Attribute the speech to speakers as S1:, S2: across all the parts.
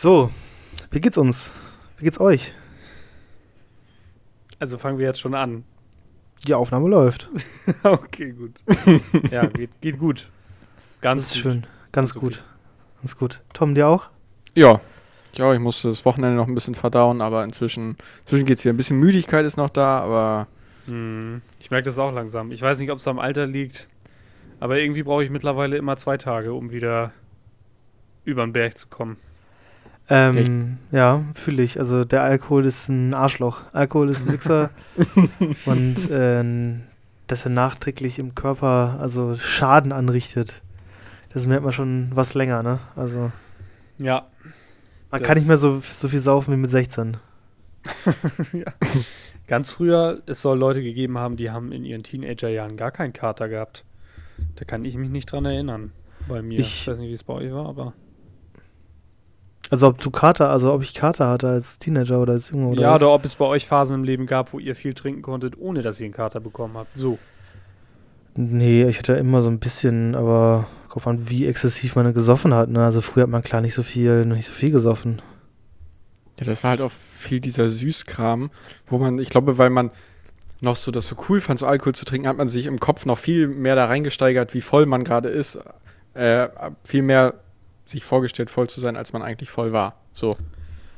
S1: So, wie geht's uns? Wie geht's euch?
S2: Also fangen wir jetzt schon an.
S1: Die Aufnahme läuft.
S2: okay, gut. ja, geht, geht gut. Ganz
S1: das ist gut. schön. Ganz, Ganz gut. Okay. Ganz gut. Tom, dir auch?
S3: Ja. Ja, ich musste das Wochenende noch ein bisschen verdauen, aber inzwischen, inzwischen geht es wieder. Ein bisschen Müdigkeit ist noch da, aber.
S2: Hm, ich merke das auch langsam. Ich weiß nicht, ob es am Alter liegt, aber irgendwie brauche ich mittlerweile immer zwei Tage, um wieder über den Berg zu kommen.
S1: Ähm, ja, fühle ich. Also der Alkohol ist ein Arschloch. Alkohol ist ein Mixer und äh, dass er nachträglich im Körper also Schaden anrichtet. Das merkt man schon was länger, ne? Also.
S2: Ja.
S1: Man kann nicht mehr so, so viel saufen wie mit 16.
S2: ja. Ganz früher, es soll Leute gegeben haben, die haben in ihren Teenagerjahren gar keinen Kater gehabt. Da kann ich mich nicht dran erinnern. Bei mir.
S1: Ich,
S2: ich weiß nicht, wie es bei euch war, aber.
S1: Also ob du Kater, also ob ich Kater hatte als Teenager oder als Junge oder
S2: Ja, was? oder ob es bei euch Phasen im Leben gab, wo ihr viel trinken konntet, ohne dass ihr einen Kater bekommen habt. So.
S1: Nee, ich hatte immer so ein bisschen, aber drauf an, wie exzessiv man gesoffen hat. Ne? Also früher hat man klar nicht so viel, nicht so viel gesoffen.
S3: Ja, das war halt auch viel dieser Süßkram, wo man, ich glaube, weil man noch so das so cool fand, so Alkohol zu trinken, hat man sich im Kopf noch viel mehr da reingesteigert, wie voll man gerade ist. Äh, viel mehr sich vorgestellt, voll zu sein, als man eigentlich voll war. So.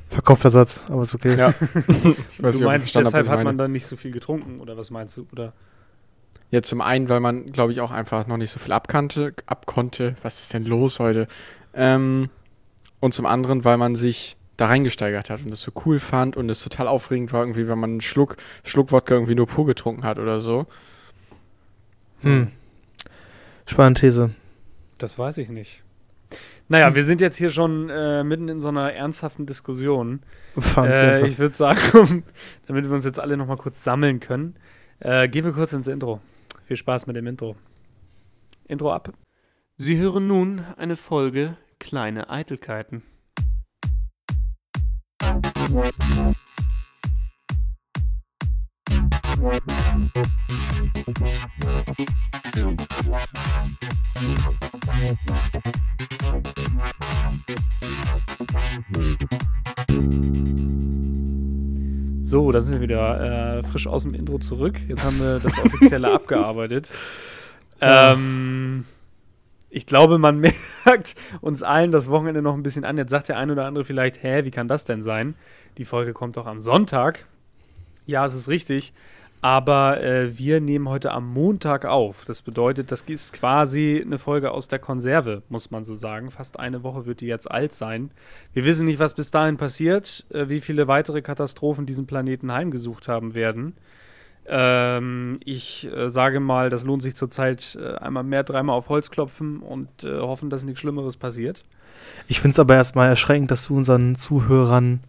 S1: Verkopfter Satz, aber ist okay.
S2: Ja. ich weiß du nicht, meinst, deshalb hat man dann nicht so viel getrunken, oder was meinst du? Oder?
S3: Ja, zum einen, weil man, glaube ich, auch einfach noch nicht so viel abkannte, abkonnte. Was ist denn los heute? Ähm, und zum anderen, weil man sich da reingesteigert hat und das so cool fand und es total aufregend war, irgendwie, wenn man einen Schluck, Schluck Wodka irgendwie nur pur getrunken hat oder so.
S1: Hm. Spannende These.
S2: Das weiß ich nicht. Naja, wir sind jetzt hier schon äh, mitten in so einer ernsthaften Diskussion. Äh, ich würde sagen, damit wir uns jetzt alle nochmal kurz sammeln können, äh, gehen wir kurz ins Intro. Viel Spaß mit dem Intro. Intro ab. Sie hören nun eine Folge Kleine Eitelkeiten. So, da sind wir wieder äh, frisch aus dem Intro zurück. Jetzt haben wir das Offizielle abgearbeitet. Ähm, ich glaube, man merkt uns allen das Wochenende noch ein bisschen an. Jetzt sagt der eine oder andere vielleicht, hä, wie kann das denn sein? Die Folge kommt doch am Sonntag. Ja, es ist richtig. Aber äh, wir nehmen heute am Montag auf. Das bedeutet, das ist quasi eine Folge aus der Konserve, muss man so sagen. Fast eine Woche wird die jetzt alt sein. Wir wissen nicht, was bis dahin passiert, äh, wie viele weitere Katastrophen diesen Planeten heimgesucht haben werden. Ähm, ich äh, sage mal, das lohnt sich zurzeit äh, einmal mehr, dreimal auf Holz klopfen und äh, hoffen, dass nichts Schlimmeres passiert.
S1: Ich finde es aber erstmal erschreckend, dass du unseren Zuhörern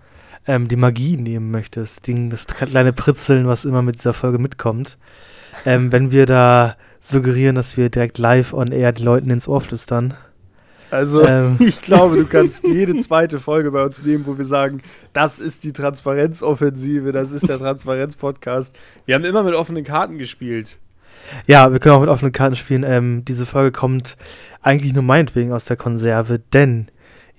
S1: ähm, die Magie nehmen möchtest, die, das kleine Pritzeln, was immer mit dieser Folge mitkommt. Ähm, wenn wir da suggerieren, dass wir direkt live on air die Leuten ins Ohr flüstern.
S2: Also, ähm. ich glaube, du kannst jede zweite Folge bei uns nehmen, wo wir sagen, das ist die Transparenzoffensive, das ist der Transparenz-Podcast. Wir haben immer mit offenen Karten gespielt.
S1: Ja, wir können auch mit offenen Karten spielen. Ähm, diese Folge kommt eigentlich nur meinetwegen aus der Konserve, denn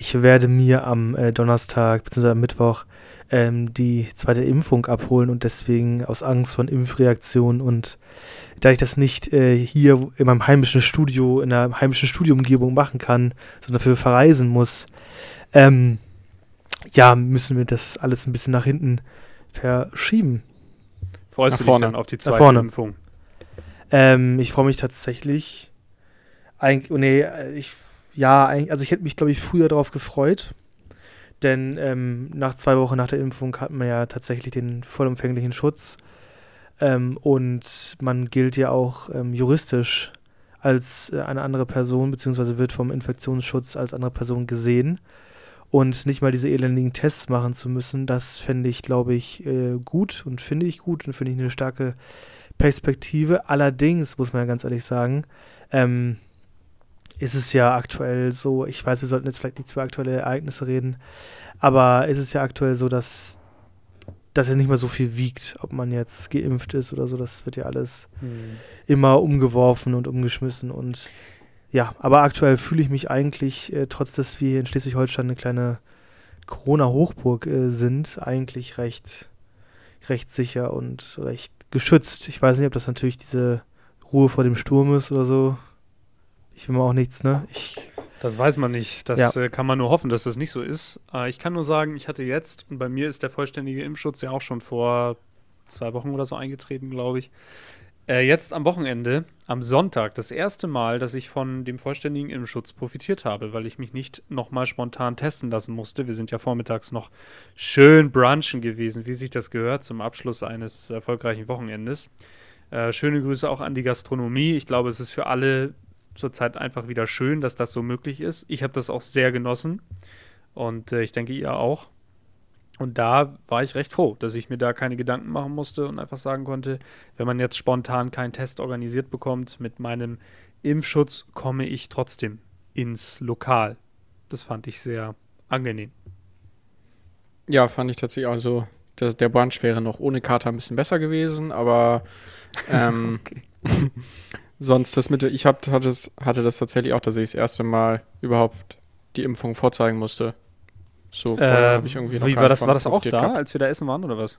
S1: ich werde mir am äh, Donnerstag bzw. am Mittwoch ähm, die zweite Impfung abholen und deswegen aus Angst von Impfreaktionen und da ich das nicht äh, hier in meinem heimischen Studio, in der heimischen Studioumgebung machen kann, sondern dafür verreisen muss, ähm, ja, müssen wir das alles ein bisschen nach hinten verschieben.
S2: Freust nach du dich vorne. dann auf die zweite Impfung?
S1: Ähm, ich freue mich tatsächlich. Eigentlich, oh nee, ich ja, also ich hätte mich, glaube ich, früher darauf gefreut. Denn ähm, nach zwei Wochen nach der Impfung hat man ja tatsächlich den vollumfänglichen Schutz. Ähm, und man gilt ja auch ähm, juristisch als äh, eine andere Person, beziehungsweise wird vom Infektionsschutz als andere Person gesehen. Und nicht mal diese elendigen Tests machen zu müssen, das fände ich, glaube ich, äh, gut und finde ich gut und finde ich eine starke Perspektive. Allerdings, muss man ja ganz ehrlich sagen, ähm, ist es ja aktuell so, ich weiß, wir sollten jetzt vielleicht nicht zu aktuelle Ereignisse reden, aber ist es ja aktuell so, dass dass es nicht mehr so viel wiegt, ob man jetzt geimpft ist oder so. Das wird ja alles hm. immer umgeworfen und umgeschmissen. Und ja, aber aktuell fühle ich mich eigentlich, äh, trotz dass wir in Schleswig-Holstein eine kleine Corona-Hochburg äh, sind, eigentlich recht, recht sicher und recht geschützt. Ich weiß nicht, ob das natürlich diese Ruhe vor dem Sturm ist oder so. Ich will mal auch nichts, ne? Ich,
S2: Das weiß man nicht. Das
S1: Ja.
S2: äh, kann man nur hoffen, dass das nicht so ist. Äh, ich kann nur sagen, ich hatte jetzt, und bei mir ist der vollständige Impfschutz ja auch schon vor zwei Wochen oder so eingetreten, glaube ich. Äh, jetzt am Wochenende, am Sonntag, das erste Mal, dass ich von dem vollständigen Impfschutz profitiert habe, weil ich mich nicht nochmal spontan testen lassen musste. Wir sind ja vormittags noch schön brunchen gewesen, wie sich das gehört, zum Abschluss eines erfolgreichen Wochenendes. Schöne Grüße auch an die Gastronomie. Ich glaube, es ist für alle zurzeit einfach wieder schön, dass das so möglich ist. Ich habe das auch sehr genossen und äh, ich denke, ihr auch. Und da war ich recht froh, dass ich mir da keine Gedanken machen musste und einfach sagen konnte, wenn man jetzt spontan keinen Test organisiert bekommt, mit meinem Impfschutz komme ich trotzdem ins Lokal. Das fand ich sehr angenehm.
S3: Ja, fand ich tatsächlich auch so. Der, der Brunch wäre noch ohne Kater ein bisschen besser gewesen, aber ähm, sonst das mit, ich hab, hatte, es, hatte das tatsächlich auch, dass ich das erste Mal überhaupt die Impfung vorzeigen musste. So, vorher hab ich irgendwie noch
S2: Äh, wie war
S3: nicht
S2: das? War das auch da,
S3: gehabt.
S2: als wir da essen waren oder was?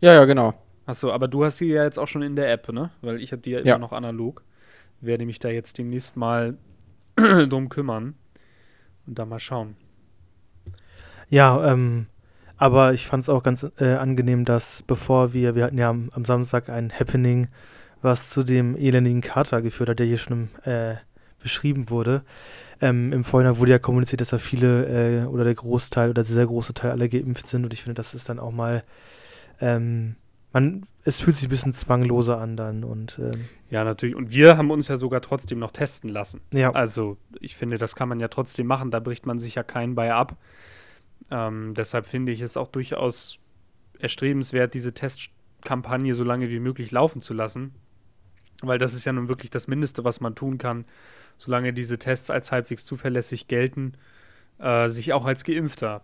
S3: Ja, ja, genau.
S2: Achso, aber du hast sie ja jetzt auch schon in der App, ne? Weil ich habe die ja,
S3: Ja.
S2: immer noch analog. Werde mich da jetzt demnächst mal drum kümmern und da mal schauen.
S1: ja, ähm, aber ich fand es auch ganz äh, angenehm, dass bevor wir, wir hatten ja am, am Samstag ein Happening, was zu dem elendigen Kater geführt hat, der hier schon äh, beschrieben wurde. Ähm, Im Vorhinein wurde ja kommuniziert, dass da viele äh, oder der Großteil oder der sehr große Teil alle geimpft sind und ich finde, das ist dann auch mal, ähm, man, es fühlt sich ein bisschen zwangloser an dann und ähm,
S2: Ja, natürlich. Und wir haben uns ja sogar trotzdem noch testen lassen.
S1: ja,
S2: Also, ich finde, das kann man ja trotzdem machen. Da bricht man sich ja keinen bei ab. Ähm, deshalb finde ich es auch durchaus erstrebenswert, diese Testkampagne so lange wie möglich laufen zu lassen. Weil das ist ja nun wirklich das Mindeste, was man tun kann, solange diese Tests als halbwegs zuverlässig gelten, äh, sich auch als Geimpfter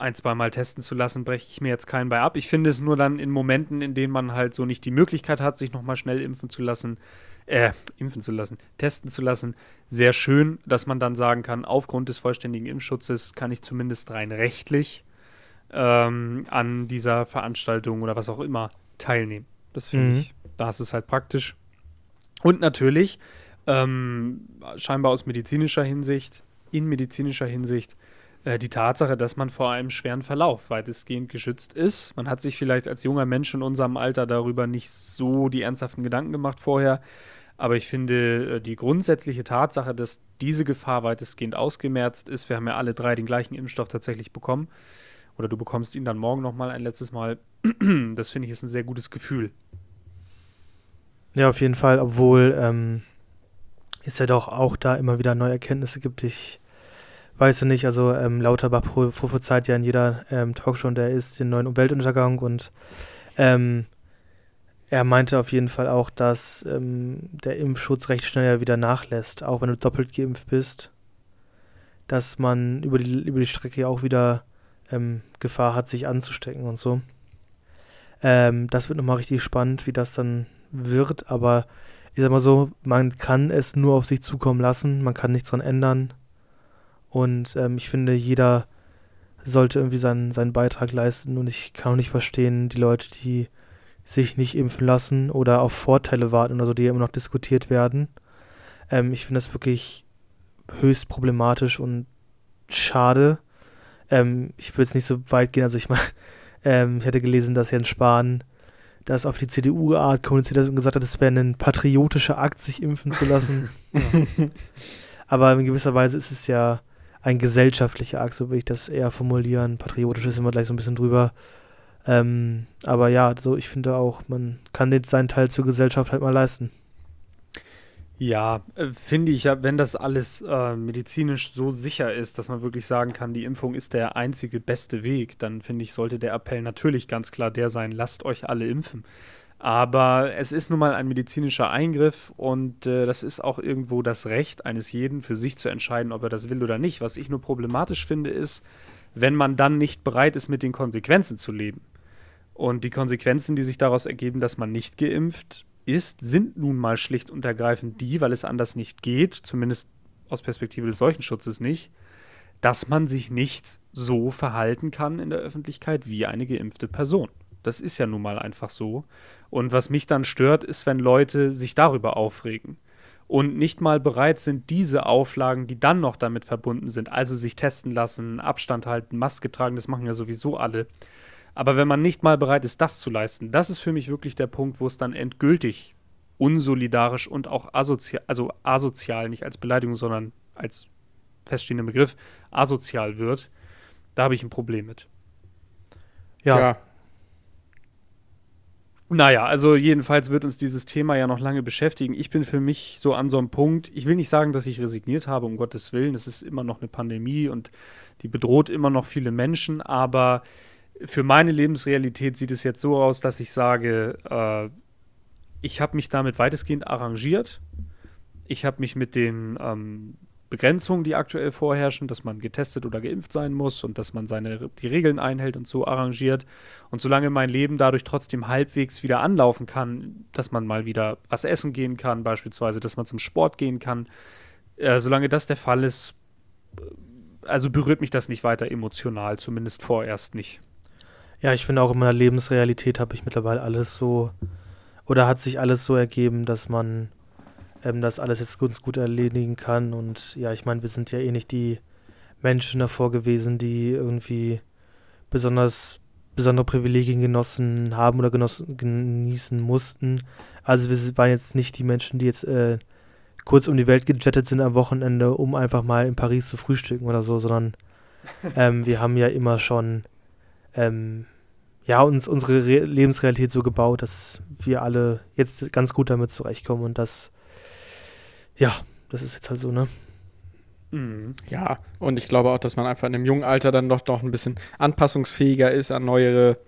S2: ein, zweimal testen zu lassen, breche ich mir jetzt keinen bei ab. Ich finde es nur dann in Momenten, in denen man halt so nicht die Möglichkeit hat, sich nochmal schnell impfen zu lassen, äh, impfen zu lassen, testen zu lassen, sehr schön, dass man dann sagen kann, aufgrund des vollständigen Impfschutzes kann ich zumindest rein rechtlich ähm, an dieser Veranstaltung oder was auch immer teilnehmen. Das finde
S1: Mhm.
S2: ich, da ist es halt praktisch. Und natürlich, ähm, scheinbar aus medizinischer Hinsicht, in medizinischer Hinsicht, äh, die Tatsache, dass man vor einem schweren Verlauf weitestgehend geschützt ist. Man hat sich vielleicht als junger Mensch in unserem Alter darüber nicht so die ernsthaften Gedanken gemacht vorher. Aber ich finde, äh, die grundsätzliche Tatsache, dass diese Gefahr weitestgehend ausgemerzt ist, wir haben ja alle drei den gleichen Impfstoff tatsächlich bekommen, oder du bekommst ihn dann morgen nochmal ein letztes Mal, das finde ich ist ein sehr gutes Gefühl.
S1: Ja, auf jeden Fall, obwohl ähm, es ja doch auch da immer wieder neue Erkenntnisse gibt. Ich weiß ja nicht, also ähm, Lauterbach pro- prophezeit ja in jeder ähm, Talkshow, der er ist, den neuen Umweltuntergang und ähm, er meinte auf jeden Fall auch, dass ähm, der Impfschutz recht schnell ja wieder nachlässt, auch wenn du doppelt geimpft bist, dass man über die, über die Strecke auch wieder ähm, Gefahr hat, sich anzustecken und so. Ähm, das wird nochmal richtig spannend, wie das dann wird, aber ich sag mal so, man kann es nur auf sich zukommen lassen, man kann nichts dran ändern. Und ähm, ich finde, jeder sollte irgendwie seinen, seinen Beitrag leisten und ich kann auch nicht verstehen, die Leute, die sich nicht impfen lassen oder auf Vorteile warten oder so, die immer noch diskutiert werden. Ähm, ich finde das wirklich höchst problematisch und schade. Ähm, ich will jetzt nicht so weit gehen, also ich meine, ähm, ich hatte gelesen, dass Jens Spahn das auf die CDU-Art kommuniziert hat und gesagt hat, es wäre ein patriotischer Akt, sich impfen zu lassen. Aber in gewisser Weise ist es ja ein gesellschaftlicher Akt, so will ich das eher formulieren. Patriotisch ist immer gleich so ein bisschen drüber. Ähm, aber ja, so ich finde auch, man kann den, seinen Teil zur Gesellschaft halt mal leisten.
S2: Ja, äh, finde ich ja, wenn das alles äh, medizinisch so sicher ist, dass man wirklich sagen kann, die Impfung ist der einzige beste Weg, dann finde ich, sollte der Appell natürlich ganz klar der sein, lasst euch alle impfen. Aber es ist nun mal ein medizinischer Eingriff und äh, das ist auch irgendwo das Recht eines jeden für sich zu entscheiden, ob er das will oder nicht. Was ich nur problematisch finde, ist, wenn man dann nicht bereit ist, mit den Konsequenzen zu leben. Und die Konsequenzen, die sich daraus ergeben, dass man nicht geimpft ist, sind nun mal schlicht und ergreifend die, weil es anders nicht geht, zumindest aus Perspektive des Seuchenschutzes nicht, dass man sich nicht so verhalten kann in der Öffentlichkeit wie eine geimpfte Person. Das ist ja nun mal einfach so. Und was mich dann stört, ist, wenn Leute sich darüber aufregen und nicht mal bereit sind, diese Auflagen, die dann noch damit verbunden sind, also sich testen lassen, Abstand halten, Maske tragen, das machen ja sowieso alle. Aber wenn man nicht mal bereit ist, das zu leisten, das ist für mich wirklich der Punkt, wo es dann endgültig unsolidarisch und auch asozial, also asozial, nicht als Beleidigung, sondern als feststehender Begriff, asozial wird, da habe ich ein Problem mit.
S1: Ja. ja.
S2: Naja, also jedenfalls wird uns dieses Thema ja noch lange beschäftigen. Ich bin für mich so an so einem Punkt, ich will nicht sagen, dass ich resigniert habe, um Gottes Willen. Es ist immer noch eine Pandemie und die bedroht immer noch viele Menschen, aber für meine Lebensrealität sieht es jetzt so aus, dass ich sage, äh, ich habe mich damit weitestgehend arrangiert. Ich habe mich mit den ähm, Begrenzungen, die aktuell vorherrschen, dass man getestet oder geimpft sein muss und dass man seine die Regeln einhält und so arrangiert. Und solange mein Leben dadurch trotzdem halbwegs wieder anlaufen kann, dass man mal wieder was essen gehen kann, beispielsweise, dass man zum Sport gehen kann, äh, solange das der Fall ist, äh, also berührt mich das nicht weiter emotional, zumindest vorerst nicht.
S1: Ja, ich finde auch in meiner Lebensrealität habe ich mittlerweile alles so oder hat sich alles so ergeben, dass man ähm, das alles jetzt ganz gut erledigen kann. Und ja, ich meine, wir sind ja eh nicht die Menschen davor gewesen, die irgendwie besonders besondere Privilegien genossen haben oder genossen, genießen mussten. Also wir waren jetzt nicht die Menschen, die jetzt äh, kurz um die Welt gejettet sind am Wochenende, um einfach mal in Paris zu frühstücken oder so, sondern ähm, wir haben ja immer schon ähm, ja, uns unsere Re Lebensrealität so gebaut, dass wir alle jetzt ganz gut damit zurechtkommen und das ja, das ist jetzt halt so, ne?
S3: Mhm. Ja, und ich glaube auch, dass man einfach in einem jungen Alter dann doch noch ein bisschen anpassungsfähiger ist an neuere,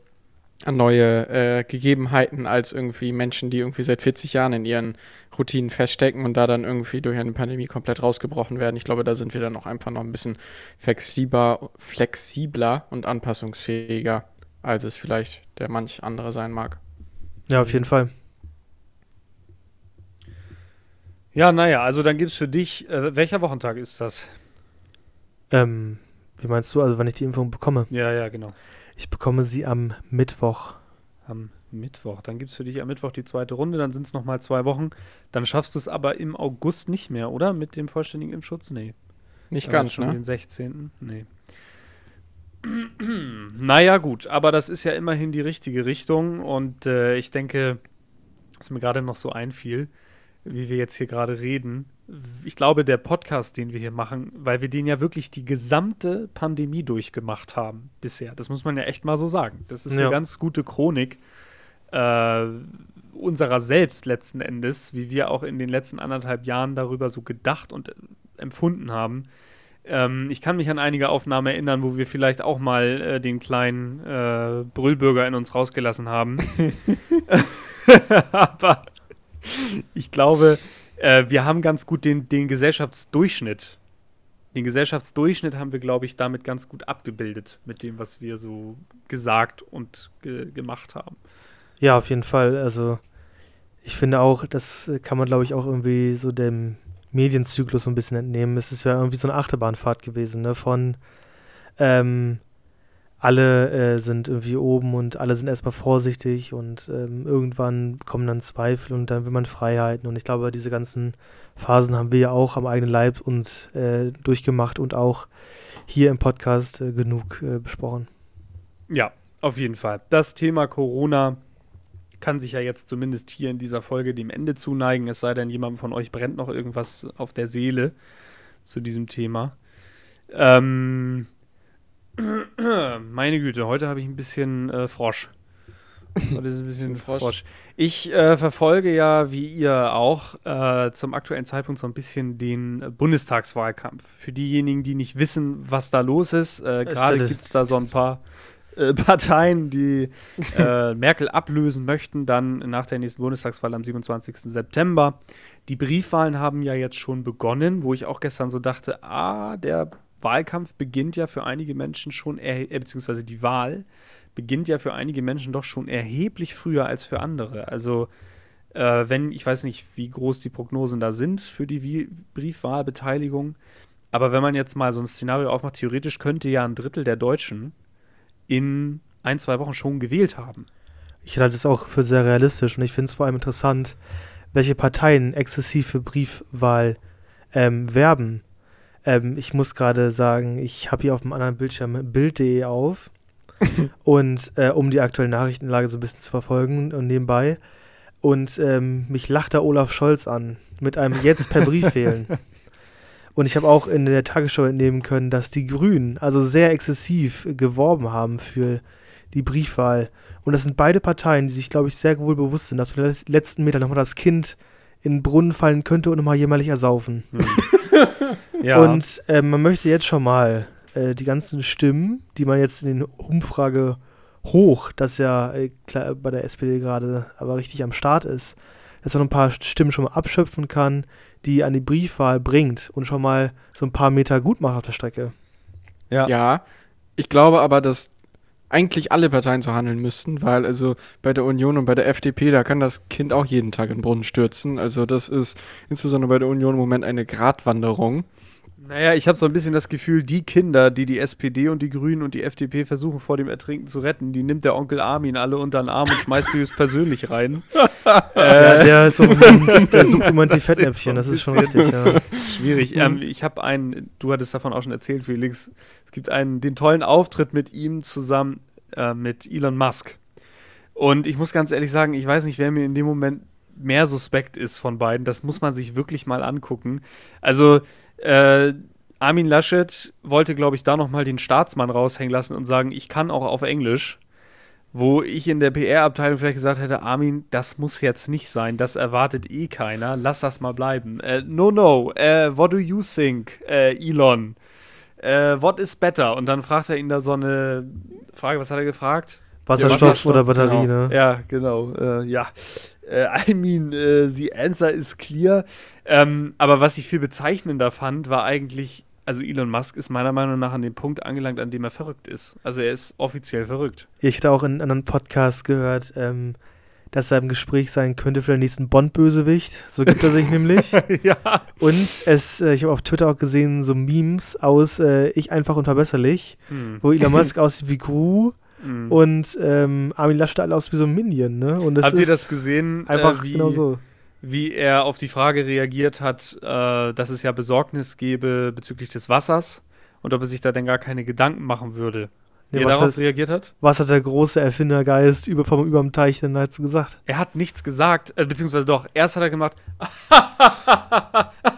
S3: an neue äh, Gegebenheiten als irgendwie Menschen, die irgendwie seit 40 Jahren in ihren Routinen feststecken und da dann irgendwie durch eine Pandemie komplett rausgebrochen werden. Ich glaube, da sind wir dann auch einfach noch ein bisschen flexibler, flexibler und anpassungsfähiger, als es vielleicht der manch andere sein mag.
S1: Ja, auf jeden Fall.
S2: Ja, naja, also dann gibt es für dich, äh, welcher Wochentag ist das?
S1: Ähm, wie meinst du, also wann ich die Impfung bekomme?
S2: Ja, ja, genau.
S1: Ich bekomme sie am Mittwoch.
S2: Am Mittwoch. Dann gibt es für dich am Mittwoch die zweite Runde, dann sind es nochmal zwei Wochen. Dann schaffst du es aber im August nicht mehr, oder? Mit dem vollständigen Impfschutz? Nee.
S3: Nicht ganz, schon ne?
S2: Den 16. Nee. Naja, gut, aber das ist ja immerhin die richtige Richtung und äh, ich denke, was mir gerade noch so einfiel, wie wir jetzt hier gerade reden. Ich glaube, der Podcast, den wir hier machen, weil wir den ja wirklich die gesamte Pandemie durchgemacht haben bisher. Das muss man ja echt mal so sagen. Das ist ja. eine ganz gute Chronik äh, unserer selbst letzten Endes, wie wir auch in den letzten anderthalb Jahren darüber so gedacht und empfunden haben. Ähm, ich kann mich an einige Aufnahmen erinnern, wo wir vielleicht auch mal äh, den kleinen äh, Brüllbürger in uns rausgelassen haben. Aber ich glaube, äh, wir haben ganz gut den, den Gesellschaftsdurchschnitt. Den Gesellschaftsdurchschnitt haben wir, glaube ich, damit ganz gut abgebildet mit dem, was wir so gesagt und ge gemacht haben.
S1: Ja, auf jeden Fall. Also ich finde auch, das kann man, glaube ich, auch irgendwie so dem Medienzyklus so ein bisschen entnehmen. Es ist ja irgendwie so eine Achterbahnfahrt gewesen, ne? Von ähm, alle äh, sind irgendwie oben und alle sind erstmal vorsichtig und ähm, irgendwann kommen dann Zweifel und dann will man Freiheiten. Und ich glaube, diese ganzen Phasen haben wir ja auch am eigenen Leib uns äh, durchgemacht und auch hier im Podcast äh, genug äh, besprochen.
S2: Ja, auf jeden Fall. Das Thema Corona kann sich ja jetzt zumindest hier in dieser Folge dem Ende zuneigen, es sei denn, jemand von euch brennt noch irgendwas auf der Seele zu diesem Thema. Ähm, meine Güte, heute habe ich ein bisschen äh, Frosch. Heute ist ein bisschen Frosch. Frosch. Ich äh, verfolge ja, wie ihr auch, äh, zum aktuellen Zeitpunkt so ein bisschen den Bundestagswahlkampf. Für diejenigen, die nicht wissen, was da los ist, äh, gerade gibt es da so ein paar äh, Parteien, die äh, Merkel ablösen möchten, dann nach der nächsten Bundestagswahl am 27. September. Die Briefwahlen haben ja jetzt schon begonnen, wo ich auch gestern so dachte, ah, der Wahlkampf beginnt ja für einige Menschen schon, äh, beziehungsweise die Wahl beginnt ja für einige Menschen doch schon erheblich früher als für andere. Also, äh, wenn, ich weiß nicht, wie groß die Prognosen da sind für die Briefwahlbeteiligung, Aber wenn man jetzt mal so ein Szenario aufmacht, theoretisch könnte ja ein Drittel der Deutschen in ein, zwei Wochen schon gewählt haben.
S1: Ich halte es auch für sehr realistisch und ich finde es vor allem interessant, welche Parteien exzessiv für Briefwahl ähm, werben. Ähm, ich muss gerade sagen, ich habe hier auf dem anderen Bildschirm Bild.de auf und äh, um die aktuelle Nachrichtenlage so ein bisschen zu verfolgen und nebenbei. Und ähm, mich lacht da Olaf Scholz an mit einem Jetzt per Brief wählen. Und ich habe auch in der Tagesschau entnehmen können, dass die Grünen also sehr exzessiv geworben haben für die Briefwahl. Und das sind beide Parteien, die sich, glaube ich, sehr wohl bewusst sind, dass für den letzten Meter nochmal das Kind in den Brunnen fallen könnte und nochmal jämmerlich ersaufen.
S2: Hm. ja.
S1: Und äh, man möchte jetzt schon mal äh, die ganzen Stimmen, die man jetzt in den Umfrage hoch, das ja äh, klar, bei der SPD gerade aber richtig am Start ist, dass man ein paar Stimmen schon mal abschöpfen kann, die an die Briefwahl bringt und schon mal so ein paar Meter gut macht auf der Strecke.
S3: Ja. ja, ich glaube aber, dass eigentlich alle Parteien so handeln müssten, weil also bei der Union und bei der FDP, da kann das Kind auch jeden Tag in den Brunnen stürzen. Also das ist insbesondere bei der Union im Moment eine Gratwanderung.
S2: Naja, ich habe so ein bisschen das Gefühl, die Kinder, die die SPD und die Grünen und die FDP versuchen vor dem Ertrinken zu retten, die nimmt der Onkel Armin alle unter den Arm und schmeißt sie persönlich rein.
S1: ja, der, ist so Moment, der sucht im die Fettnäpfchen, das ist schon richtig, ja.
S2: Schwierig. Ähm, ich habe einen, du hattest davon auch schon erzählt, Felix, es gibt einen, den tollen Auftritt mit ihm zusammen äh, mit Elon Musk. Und ich muss ganz ehrlich sagen, ich weiß nicht, wer mir in dem Moment mehr suspekt ist von beiden. Das muss man sich wirklich mal angucken. Also, äh, Armin Laschet wollte, glaube ich, da nochmal den Staatsmann raushängen lassen und sagen, ich kann auch auf Englisch. Wo ich in der PR-Abteilung vielleicht gesagt hätte, Armin, das muss jetzt nicht sein, das erwartet eh keiner, lass das mal bleiben. Äh, no, no, uh, what do you think, uh, Elon? Uh, what is better? Und dann fragt er ihn da so eine Frage, was hat er gefragt?
S1: Wasserstoff, ja, Wasserstoff oder Batterie,
S2: genau.
S1: ne?
S2: Ja, genau. Äh, ja. Äh, I mean, äh, the answer is clear. Ähm, aber was ich viel bezeichnender fand, war eigentlich, also Elon Musk ist meiner Meinung nach an dem Punkt angelangt, an dem er verrückt ist. Also er ist offiziell verrückt.
S1: Ich hatte auch in einem anderen Podcast gehört, ähm, dass er im Gespräch sein könnte für den nächsten Bond-Bösewicht. So gibt er sich nämlich.
S2: ja.
S1: Und es, äh, ich habe auf Twitter auch gesehen, so Memes aus äh, Ich einfach unverbesserlich, hm. wo Elon Musk aussieht wie Gru Mhm. Und ähm, Armin Laschet alle aus wie so ein Minion, ne? Und
S2: Habt ihr das gesehen?
S1: Einfach äh, wie, genau so.
S2: Wie er auf die Frage reagiert hat, äh, dass es ja Besorgnis gäbe bezüglich des Wassers und ob er sich da denn gar keine Gedanken machen würde. Nee, wie er darauf hat, reagiert hat?
S1: Was hat der große Erfindergeist über, vom überm Teich denn dazu gesagt?
S2: Er hat nichts gesagt, äh, beziehungsweise doch, erst hat er gemacht,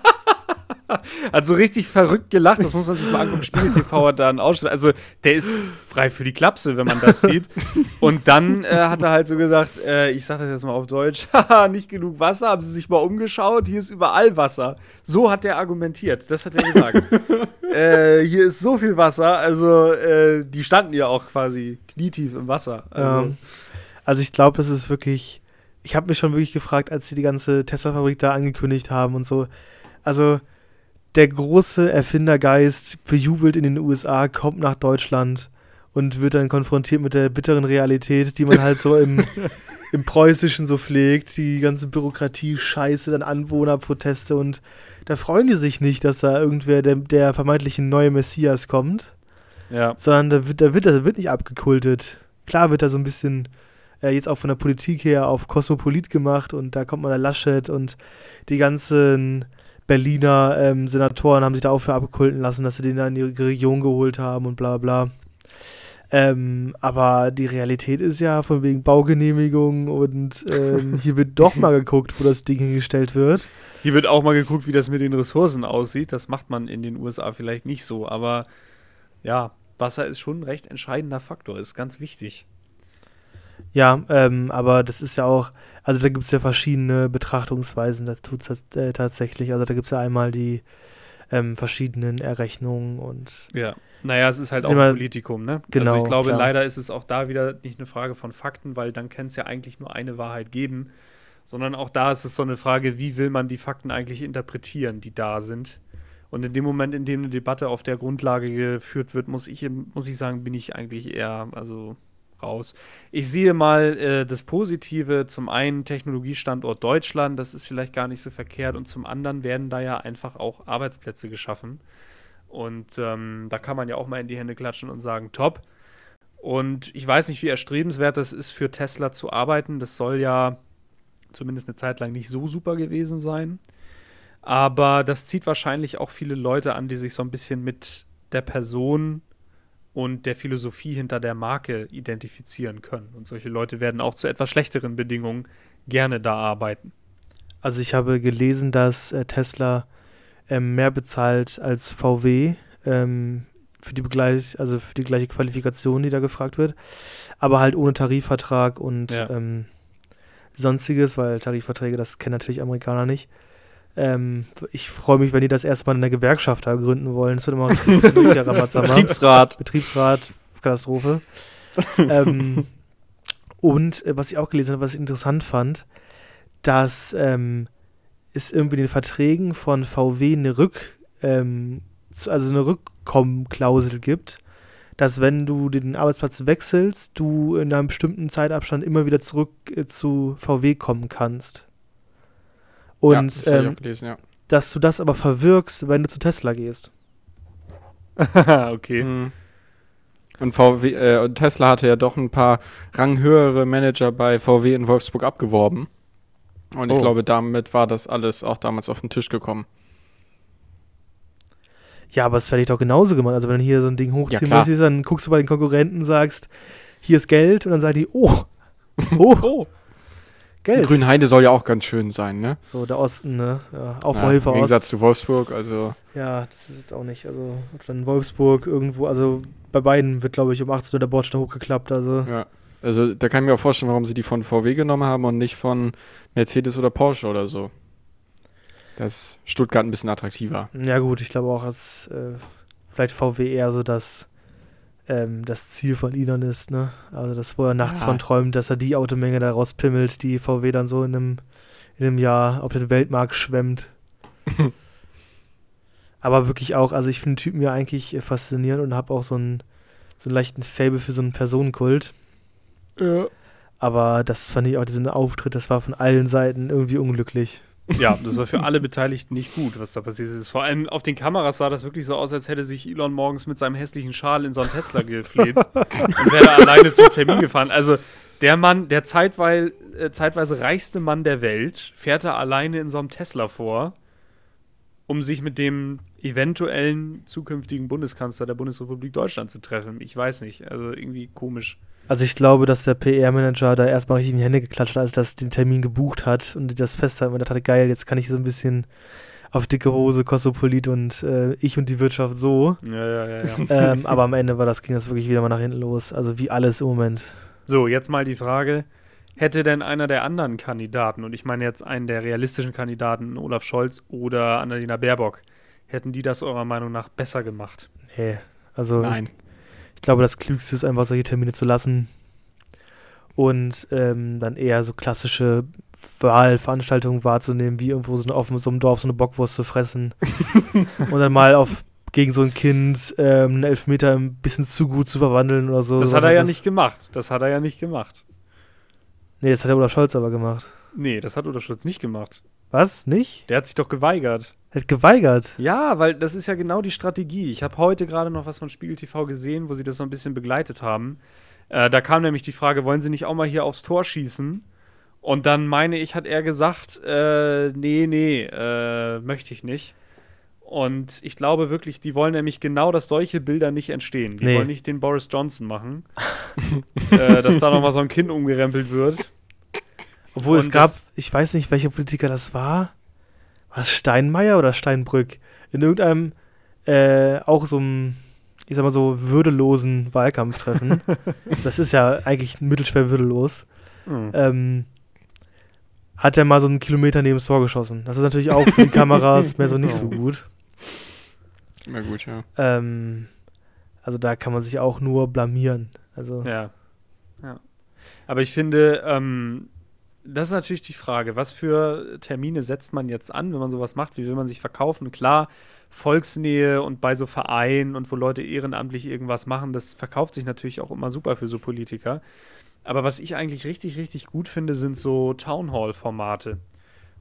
S2: hat so richtig verrückt gelacht. Das muss man sich mal angucken. Spiegel TV hat da einen Ausschnitt. Also, der ist frei für die Klapse, wenn man das sieht. Und dann äh, hat er halt so gesagt: äh, Ich sag das jetzt mal auf Deutsch, haha, nicht genug Wasser. Haben Sie sich mal umgeschaut? Hier ist überall Wasser. So hat er argumentiert. Das hat er gesagt. äh, hier ist so viel Wasser. Also, äh, die standen ja auch quasi knietief im Wasser. Also,
S1: ja. also ich glaube, es ist wirklich. Ich habe mich schon wirklich gefragt, als sie die ganze Tesla-Fabrik da angekündigt haben und so. Also, der große Erfindergeist bejubelt in den USA, kommt nach Deutschland und wird dann konfrontiert mit der bitteren Realität, die man halt so im, im Preußischen so pflegt, die ganze Bürokratie, Scheiße, dann Anwohnerproteste und da freuen die sich nicht, dass da irgendwer, der, der vermeintliche neue Messias kommt.
S2: Ja.
S1: Sondern da wird, da wird, da wird nicht abgekultet. Klar wird da so ein bisschen äh, jetzt auch von der Politik her auf Kosmopolit gemacht und da kommt man der Laschet und die ganzen Berliner ähm, Senatoren haben sich da auch für abkulten lassen, dass sie den da in die Region geholt haben und bla bla. Ähm, aber die Realität ist ja von wegen Baugenehmigung und ähm, hier wird doch mal geguckt, wo das Ding hingestellt wird.
S2: Hier wird auch mal geguckt, wie das mit den Ressourcen aussieht. Das macht man in den USA vielleicht nicht so, aber ja, Wasser ist schon ein recht entscheidender Faktor, ist ganz wichtig.
S1: Ja, ähm, aber das ist ja auch, also da gibt es ja verschiedene Betrachtungsweisen dazu äh, tatsächlich. Also da gibt es ja einmal die ähm, verschiedenen Errechnungen und.
S2: Ja, naja, es ist halt auch ein Politikum, ne?
S1: Genau.
S2: Also ich glaube,
S1: klar.
S2: leider ist es auch da wieder nicht eine Frage von Fakten, weil dann kann es ja eigentlich nur eine Wahrheit geben, sondern auch da ist es so eine Frage, wie will man die Fakten eigentlich interpretieren, die da sind. Und in dem Moment, in dem eine Debatte auf der Grundlage geführt wird, muss ich, muss ich sagen, bin ich eigentlich eher, also raus. Ich sehe mal äh, das Positive, zum einen Technologiestandort Deutschland, das ist vielleicht gar nicht so verkehrt, und zum anderen werden da ja einfach auch Arbeitsplätze geschaffen. Und ähm, da kann man ja auch mal in die Hände klatschen und sagen, top. Und ich weiß nicht, wie erstrebenswert das ist, für Tesla zu arbeiten. Das soll ja zumindest eine Zeit lang nicht so super gewesen sein. Aber das zieht wahrscheinlich auch viele Leute an, die sich so ein bisschen mit der Person und der Philosophie hinter der Marke identifizieren können. Und solche Leute werden auch zu etwas schlechteren Bedingungen gerne da arbeiten.
S1: Also ich habe gelesen, dass äh, Tesla ähm, mehr bezahlt als VW ähm, für die Begleich also für die gleiche Qualifikation, die da gefragt wird, aber halt ohne Tarifvertrag und
S2: Ja.
S1: ähm, sonstiges, weil Tarifverträge, das kennen natürlich Amerikaner nicht. Ähm, ich freue mich, wenn die das erstmal in der Gewerkschaft da gründen wollen. Das wird immer Ramazamba.
S3: Betriebsrat.
S1: Betriebsrat, Katastrophe. ähm, und äh, was ich auch gelesen habe, was ich interessant fand, dass ähm, es irgendwie in den Verträgen von VW eine Rück, ähm, also eine Rückkommenklausel gibt, dass wenn du den Arbeitsplatz wechselst, du in einem bestimmten Zeitabstand immer wieder zurück äh, zu VW kommen kannst.
S3: Ja,
S1: Und
S3: das hab ich
S1: ähm,
S3: auch gelesen, ja.
S1: dass du das aber verwirkst, wenn du zu Tesla gehst.
S2: okay.
S3: Mhm. Und VW, äh, und Tesla hatte ja doch ein paar ranghöhere Manager bei VW in Wolfsburg abgeworben. Und ich
S2: Oh.
S3: glaube, damit war das alles auch damals auf den Tisch gekommen.
S1: Ja, aber es hätte ich doch genauso gemacht. Also wenn du hier so ein Ding hochziehen
S3: klar.
S1: möchtest, dann guckst du bei den Konkurrenten, sagst, hier ist Geld und dann sagen die, oh, oh,
S2: Oh,
S1: Geld.
S3: Grünheide soll ja auch ganz schön sein, ne?
S1: So, der Osten, ne? Ja,
S3: Ja,
S1: Aufbauhilfe
S3: Im Gegensatz
S1: Ost.
S3: zu Wolfsburg, also
S1: Ja, das ist jetzt auch nicht. Also dann Wolfsburg irgendwo, also bei beiden wird, glaube ich, um 18 Uhr der Bordstein hochgeklappt. Also
S3: ja. Also da kann ich mir auch vorstellen, warum sie die von VW genommen haben und nicht von Mercedes oder Porsche oder so. Das ist Stuttgart ein bisschen attraktiver.
S1: ja gut, ich glaube auch, dass äh, vielleicht VW eher so das, ähm, das Ziel von Elon ist, ne? Also das, wo er nachts
S3: Ja.
S1: von träumt, dass er die Automenge da rauspimmelt, die VW dann so in einem, in einem Jahr auf den Weltmarkt schwemmt. Aber wirklich auch, also ich finde den Typen ja eigentlich faszinierend und habe auch so einen, so einen leichten Fable für so einen Personenkult. Aber das fand ich auch, diesen Auftritt, das war von allen Seiten irgendwie unglücklich.
S2: Ja, das war für alle Beteiligten nicht gut, was da passiert ist. Vor allem auf den Kameras sah das wirklich so aus, als hätte sich Elon morgens mit seinem hässlichen Schal in so einen Tesla gefläzt und wäre alleine zum Termin gefahren. Also der Mann, der zeitweil, äh, zeitweise reichste Mann der Welt, fährt da alleine in so einem Tesla vor, um sich mit dem eventuellen zukünftigen Bundeskanzler der Bundesrepublik Deutschland zu treffen. Ich weiß nicht, also irgendwie komisch.
S1: Also ich glaube, dass der PR-Manager da erstmal richtig in die Hände geklatscht hat, als das den Termin gebucht hat und das festhalten und dachte, geil, jetzt kann ich so ein bisschen auf dicke Hose, Kosmopolit und äh, ich und die Wirtschaft so.
S2: Ja, ja, ja, ja.
S1: ähm, aber am Ende war das, ging das wirklich wieder mal nach hinten los. Also wie alles im Moment.
S2: So, jetzt mal die Frage: Hätte denn einer der anderen Kandidaten, und ich meine jetzt einen der realistischen Kandidaten, Olaf Scholz oder Annalena Baerbock, hätten die das eurer Meinung nach besser gemacht?
S1: Nee. Also
S3: Nein.
S1: Ich, glaube, das Klügste ist einfach, solche Termine zu lassen und ähm, dann eher so klassische Wahlveranstaltungen wahrzunehmen, wie irgendwo so auf so einem Dorf so eine Bockwurst zu fressen und dann mal auf gegen so ein Kind ähm, einen Elfmeter ein bisschen zu gut zu verwandeln oder so.
S2: Das
S1: Was
S2: hat er ja
S1: das-
S2: nicht gemacht. Das hat er ja nicht gemacht.
S1: Nee, das hat der Olaf Scholz aber gemacht.
S2: Nee, das hat Olaf Scholz nicht gemacht.
S1: Was? Nicht?
S2: Der hat sich doch geweigert.
S1: Er hat geweigert.
S2: Ja, weil das ist ja genau die Strategie. Ich habe heute gerade noch was von Spiegel TV gesehen, wo sie das so ein bisschen begleitet haben. Äh, da kam nämlich die Frage, wollen sie nicht auch mal hier aufs Tor schießen? Und dann meine ich, hat er gesagt, äh, nee, nee, äh, möchte ich nicht. Und ich glaube wirklich, die wollen nämlich genau, dass solche Bilder nicht entstehen. Die
S1: Nee.
S2: wollen nicht den Boris Johnson machen, äh, dass da nochmal so ein Kind umgerempelt wird.
S1: Obwohl es
S2: Und
S1: gab,
S2: das-
S1: ich weiß nicht, welcher Politiker das war. War es Steinmeier oder Steinbrück? In irgendeinem, äh, auch so einem, ich sag mal so, würdelosen Wahlkampftreffen. das ist ja eigentlich mittelschwer würdelos.
S2: Hm.
S1: Ähm, hat er mal so einen Kilometer neben das Tor geschossen. Das ist natürlich auch für die Kameras mehr so nicht so gut.
S3: Na gut, ja.
S1: Ähm, also da kann man sich auch nur blamieren. Also
S2: Ja. ja. Aber ich finde, ähm, das ist natürlich die Frage, was für Termine setzt man jetzt an, wenn man sowas macht? Wie will man sich verkaufen? Klar, Volksnähe und bei so Vereinen und wo Leute ehrenamtlich irgendwas machen, das verkauft sich natürlich auch immer super für so Politiker. Aber was ich eigentlich richtig, richtig gut finde, sind so Townhall-Formate.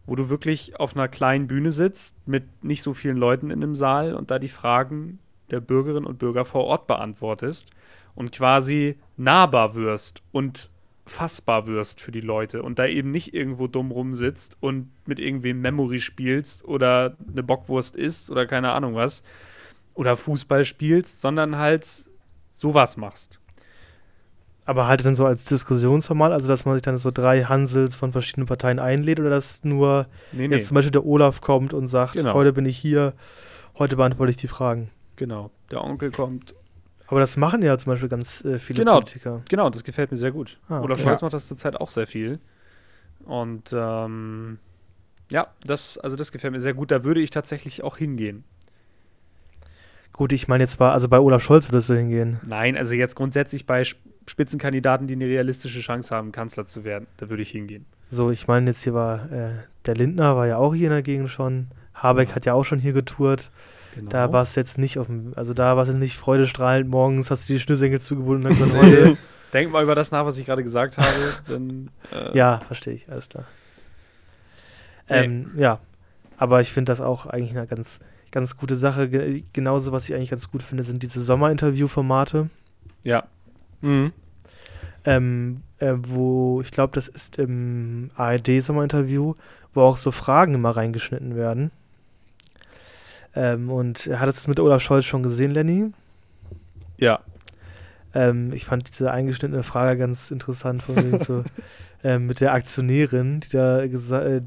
S2: wo du wirklich auf einer kleinen Bühne sitzt mit nicht so vielen Leuten in einem Saal und da die Fragen der Bürgerinnen und Bürger vor Ort beantwortest und quasi nahbar wirst und fassbar wirst für die Leute und da eben nicht irgendwo dumm rumsitzt und mit irgendwem Memory spielst oder eine Bockwurst isst oder keine Ahnung was oder Fußball spielst, sondern halt sowas machst.
S1: Aber halt dann so als Diskussionsformat, also dass man sich dann so drei Hansels von verschiedenen Parteien einlädt oder dass nur
S2: Nee,
S1: jetzt zum Beispiel der Olaf kommt und sagt,
S2: Genau.
S1: heute bin ich hier, heute beantworte ich die Fragen.
S2: Genau. Der Onkel kommt.
S1: Aber das machen ja zum Beispiel ganz äh, viele
S2: Genau.
S1: Politiker.
S2: Genau, das gefällt mir sehr gut.
S1: Ah,
S2: Olaf. Scholz macht das zurzeit auch sehr viel. Und ähm, ja, das, also das gefällt mir sehr gut. Da würde ich tatsächlich auch hingehen.
S1: Gut, ich meine jetzt war, also bei Olaf Scholz würdest du hingehen.
S2: Nein, also jetzt grundsätzlich bei Sp- Spitzenkandidaten, die eine realistische Chance haben, Kanzler zu werden, da würde ich hingehen.
S1: So, ich meine jetzt hier war, äh, der Lindner war ja auch hier in der Gegend schon. Habeck hat ja auch schon hier getourt.
S2: Genau.
S1: Da war es jetzt nicht auf dem, also da war es jetzt nicht freudestrahlend morgens, hast du die Schnürsenkel zugebunden und dann gesagt, heute.
S2: Denk mal über das nach, was ich gerade gesagt habe. Dann, äh,
S1: Ja, verstehe ich, alles klar.
S2: Nee.
S1: Ähm, ja, aber ich finde das auch eigentlich eine ganz, ganz gute Sache. Ge genauso, was ich eigentlich ganz gut finde, sind diese Sommerinterview-Formate,
S2: ja.
S3: Mhm.
S1: ähm, äh, wo ich glaube, das ist im ARD-Sommerinterview, wo auch so Fragen immer reingeschnitten werden. Ähm, und hattest du es mit Olaf Scholz schon gesehen, Lenny?
S2: Ja.
S1: Ähm, ich fand diese eingeschnittene Frage ganz interessant von wegen so ähm, mit der Aktionärin, die da äh,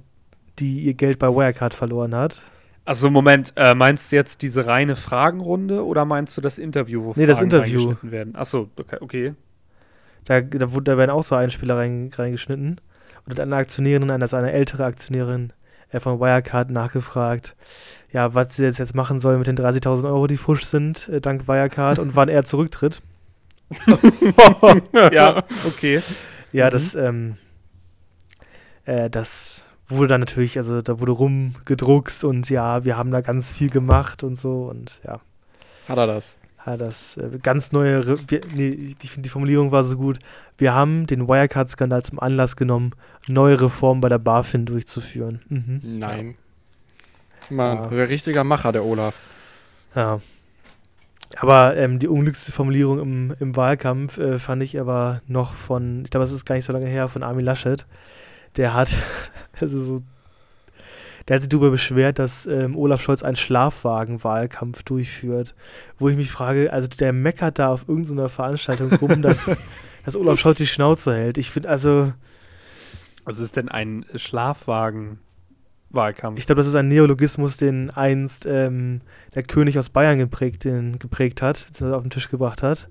S1: die ihr Geld bei Wirecard verloren hat.
S2: Also Moment, äh, meinst du jetzt diese reine Fragenrunde oder meinst du das Interview, wo
S1: Nee, das
S2: Fragen
S1: Interview.
S2: reingeschnitten werden? Achso, okay. okay.
S1: Da, da, da werden auch so Einspieler rein, reingeschnitten. Und eine Aktionärin, eine, also eine ältere Aktionärin äh, von Wirecard nachgefragt, ja, was sie jetzt, jetzt machen soll mit den 30.000 Euro, die fusch sind, äh, dank Wirecard und wann er zurücktritt.
S2: ja, okay.
S1: Ja,
S2: Mhm.
S1: das, ähm, äh, das wurde dann natürlich, also da wurde rumgedruckst und ja, wir haben da ganz viel gemacht und so und ja,
S3: Hat er das?
S1: hat das äh, ganz neue, Re wir, nee, ich finde die Formulierung war so gut, wir haben den Wirecard-Skandal zum Anlass genommen, neue Reformen bei der BaFin durchzuführen. Mhm.
S3: Nein. Mann,
S1: Ja.
S3: der richtiger Macher, der Olaf.
S1: Ja. Aber ähm, die unglücklichste Formulierung im, im Wahlkampf äh, fand ich aber noch von, ich glaube, es ist gar nicht so lange her, von Armin Laschet. Der hat, also so, der hat sich darüber beschwert, dass ähm, Olaf Scholz einen Schlafwagen-Wahlkampf durchführt. Wo ich mich frage, also der meckert da auf irgendeiner Veranstaltung rum, dass, dass Olaf Scholz die Schnauze hält. Ich finde, also,
S2: Was ist denn ein Schlafwagen-Wahlkampf?
S1: ich glaube, das ist ein Neologismus, den einst ähm, der König aus Bayern geprägt, den, geprägt hat, beziehungsweise auf den Tisch gebracht hat,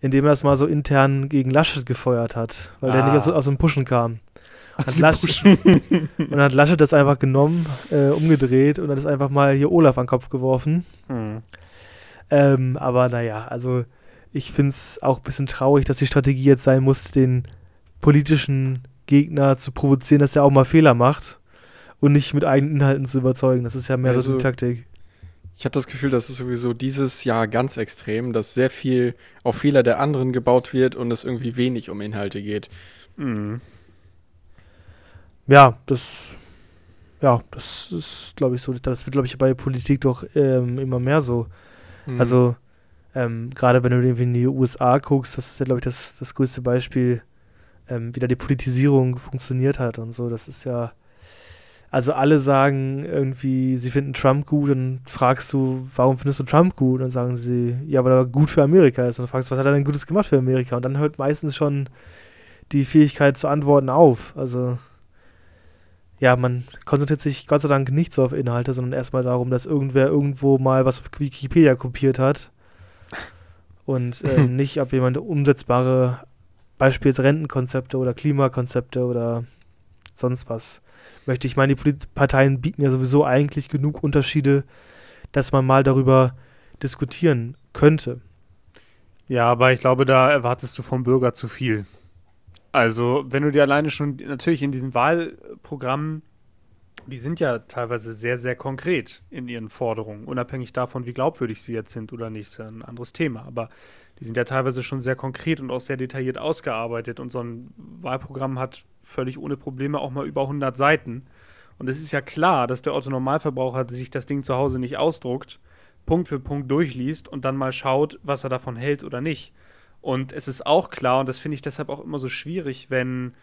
S1: indem er das mal so intern gegen Laschet gefeuert hat, weil der
S2: Ah.
S1: nicht aus, aus dem Pushen kam. Und hat, Laschet, und dann hat Laschet das einfach genommen, äh, umgedreht und hat es einfach mal hier Olaf an den Kopf geworfen.
S2: Hm.
S1: Ähm, aber naja, also ich finde es auch ein bisschen traurig, dass die Strategie jetzt sein muss, den politischen Gegner zu provozieren, dass er auch mal Fehler macht und nicht mit eigenen Inhalten zu überzeugen. Das ist ja mehr so
S3: Also-
S1: die Taktik.
S3: Ich habe das Gefühl, das ist sowieso dieses Jahr ganz extrem, dass sehr viel auf Fehler der anderen gebaut wird und es irgendwie wenig um Inhalte geht.
S2: Hm.
S1: Ja, das, ja, das ist, glaube ich, so. Das wird, glaube ich, bei Politik doch ähm, immer mehr so.
S3: Mhm.
S1: Also, ähm, gerade wenn du irgendwie in die USA guckst, das ist ja, glaube ich, das, das größte Beispiel, ähm, wie da die Politisierung funktioniert hat und so. Das ist ja, also alle sagen irgendwie, sie finden Trump gut, dann fragst du, warum findest du Trump gut? Und dann sagen sie, ja, weil er gut für Amerika ist. Und dann fragst du, was hat er denn Gutes gemacht für Amerika? Und dann hört meistens schon die Fähigkeit zu antworten auf. Also, ja, man konzentriert sich Gott sei Dank nicht so auf Inhalte, sondern erstmal darum, dass irgendwer irgendwo mal was auf Wikipedia kopiert hat. Und ähm, nicht, ob jemand umsetzbare Beispiels Rentenkonzepte oder Klimakonzepte oder sonst was möchte. Ich meine, die Parteien bieten ja sowieso eigentlich genug Unterschiede, dass man mal darüber diskutieren könnte.
S2: Ja, aber ich glaube, da erwartest du vom Bürger zu viel. Also, wenn du dir alleine schon, natürlich in diesen Wahlprogrammen, die sind ja teilweise sehr, sehr konkret in ihren Forderungen, unabhängig davon, wie glaubwürdig sie jetzt sind oder nicht, ist ja ein anderes Thema. Aber die sind ja teilweise schon sehr konkret und auch sehr detailliert ausgearbeitet und so ein Wahlprogramm hat völlig ohne Probleme auch mal über 100 Seiten. Und es ist ja klar, dass der Otto-Normalverbraucher sich das Ding zu Hause nicht ausdruckt, Punkt für Punkt durchliest und dann mal schaut, was er davon hält oder nicht. Und es ist auch klar, und das finde ich deshalb auch immer so schwierig, wenn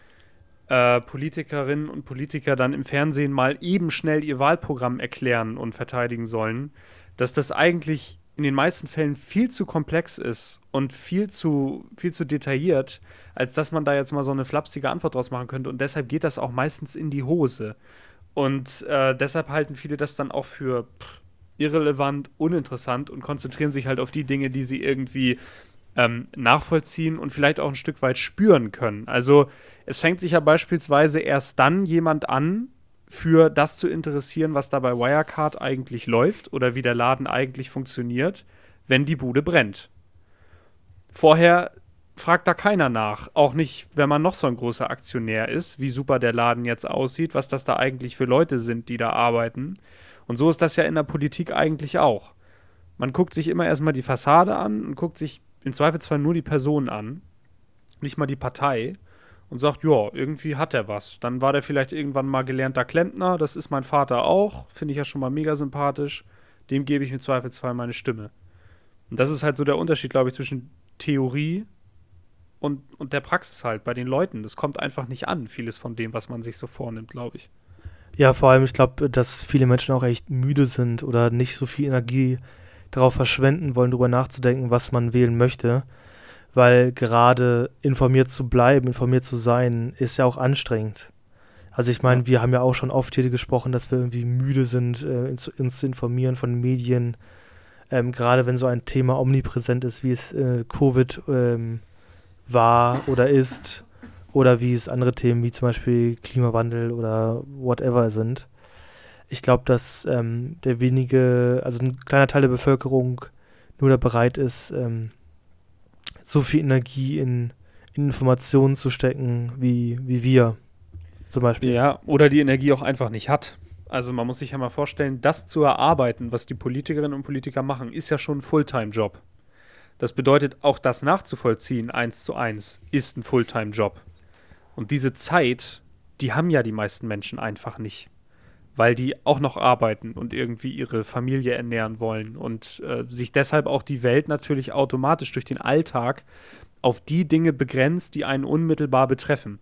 S2: äh, Politikerinnen und Politiker dann im Fernsehen mal eben schnell ihr Wahlprogramm erklären und verteidigen sollen, dass das eigentlich in den meisten Fällen viel zu komplex ist und viel zu, viel zu detailliert, als dass man da jetzt mal so eine flapsige Antwort draus machen könnte. Und deshalb geht das auch meistens in die Hose. Und äh, deshalb halten viele das dann auch für irrelevant, uninteressant und konzentrieren sich halt auf die Dinge, die sie irgendwie ähm, nachvollziehen und vielleicht auch ein Stück weit spüren können. Also es fängt sich ja beispielsweise erst dann jemand an, für das zu interessieren, was da bei Wirecard eigentlich läuft oder wie der Laden eigentlich funktioniert, wenn die Bude brennt. Vorher fragt da keiner nach. Auch nicht, wenn man noch so ein großer Aktionär ist, wie super der Laden jetzt aussieht, was das da eigentlich für Leute sind, die da arbeiten. Und so ist das ja in der Politik eigentlich auch. Man guckt sich immer erstmal die Fassade an und guckt sich im Zweifelsfall nur die Person an, nicht mal die Partei und sagt, ja, irgendwie hat er was. Dann war der vielleicht irgendwann mal gelernter Klempner, das ist mein Vater auch, finde ich ja schon mal mega sympathisch. Dem gebe ich im Zweifelsfall meine Stimme. Und das ist halt so der Unterschied, glaube ich, zwischen Theorie und, und der Praxis halt bei den Leuten. Das kommt einfach nicht an, vieles von dem, was man sich so vornimmt, glaube ich.
S1: Ja, vor allem, ich glaube, dass viele Menschen auch echt müde sind oder nicht so viel Energie darauf verschwenden wollen, darüber nachzudenken, was man wählen möchte. Weil gerade informiert zu bleiben, informiert zu sein, ist ja auch anstrengend. Also ich meine, wir haben ja auch schon oft hier gesprochen, dass wir irgendwie müde sind, äh, uns, zu informieren von Medien. Ähm, gerade wenn so ein Thema omnipräsent ist, wie es äh, Covid ähm, war oder ist, oder wie es andere Themen wie zum Beispiel Klimawandel oder whatever sind ich glaube, dass ähm, der wenige, also ein kleiner Teil der Bevölkerung nur da bereit ist, ähm, so viel Energie in, in Informationen zu stecken, wie, wie wir zum Beispiel.
S2: Ja, oder die Energie auch einfach nicht hat. Also man muss sich ja mal vorstellen, das zu erarbeiten, was die Politikerinnen und Politiker machen, ist ja schon ein Fulltime-Job. Das bedeutet, auch das nachzuvollziehen, eins zu eins, ist ein Fulltime-Job. Und diese Zeit, die haben ja die meisten Menschen einfach nicht weil die auch noch arbeiten und irgendwie ihre Familie ernähren wollen und äh, sich deshalb auch die Welt natürlich automatisch durch den Alltag auf die Dinge begrenzt, die einen unmittelbar betreffen.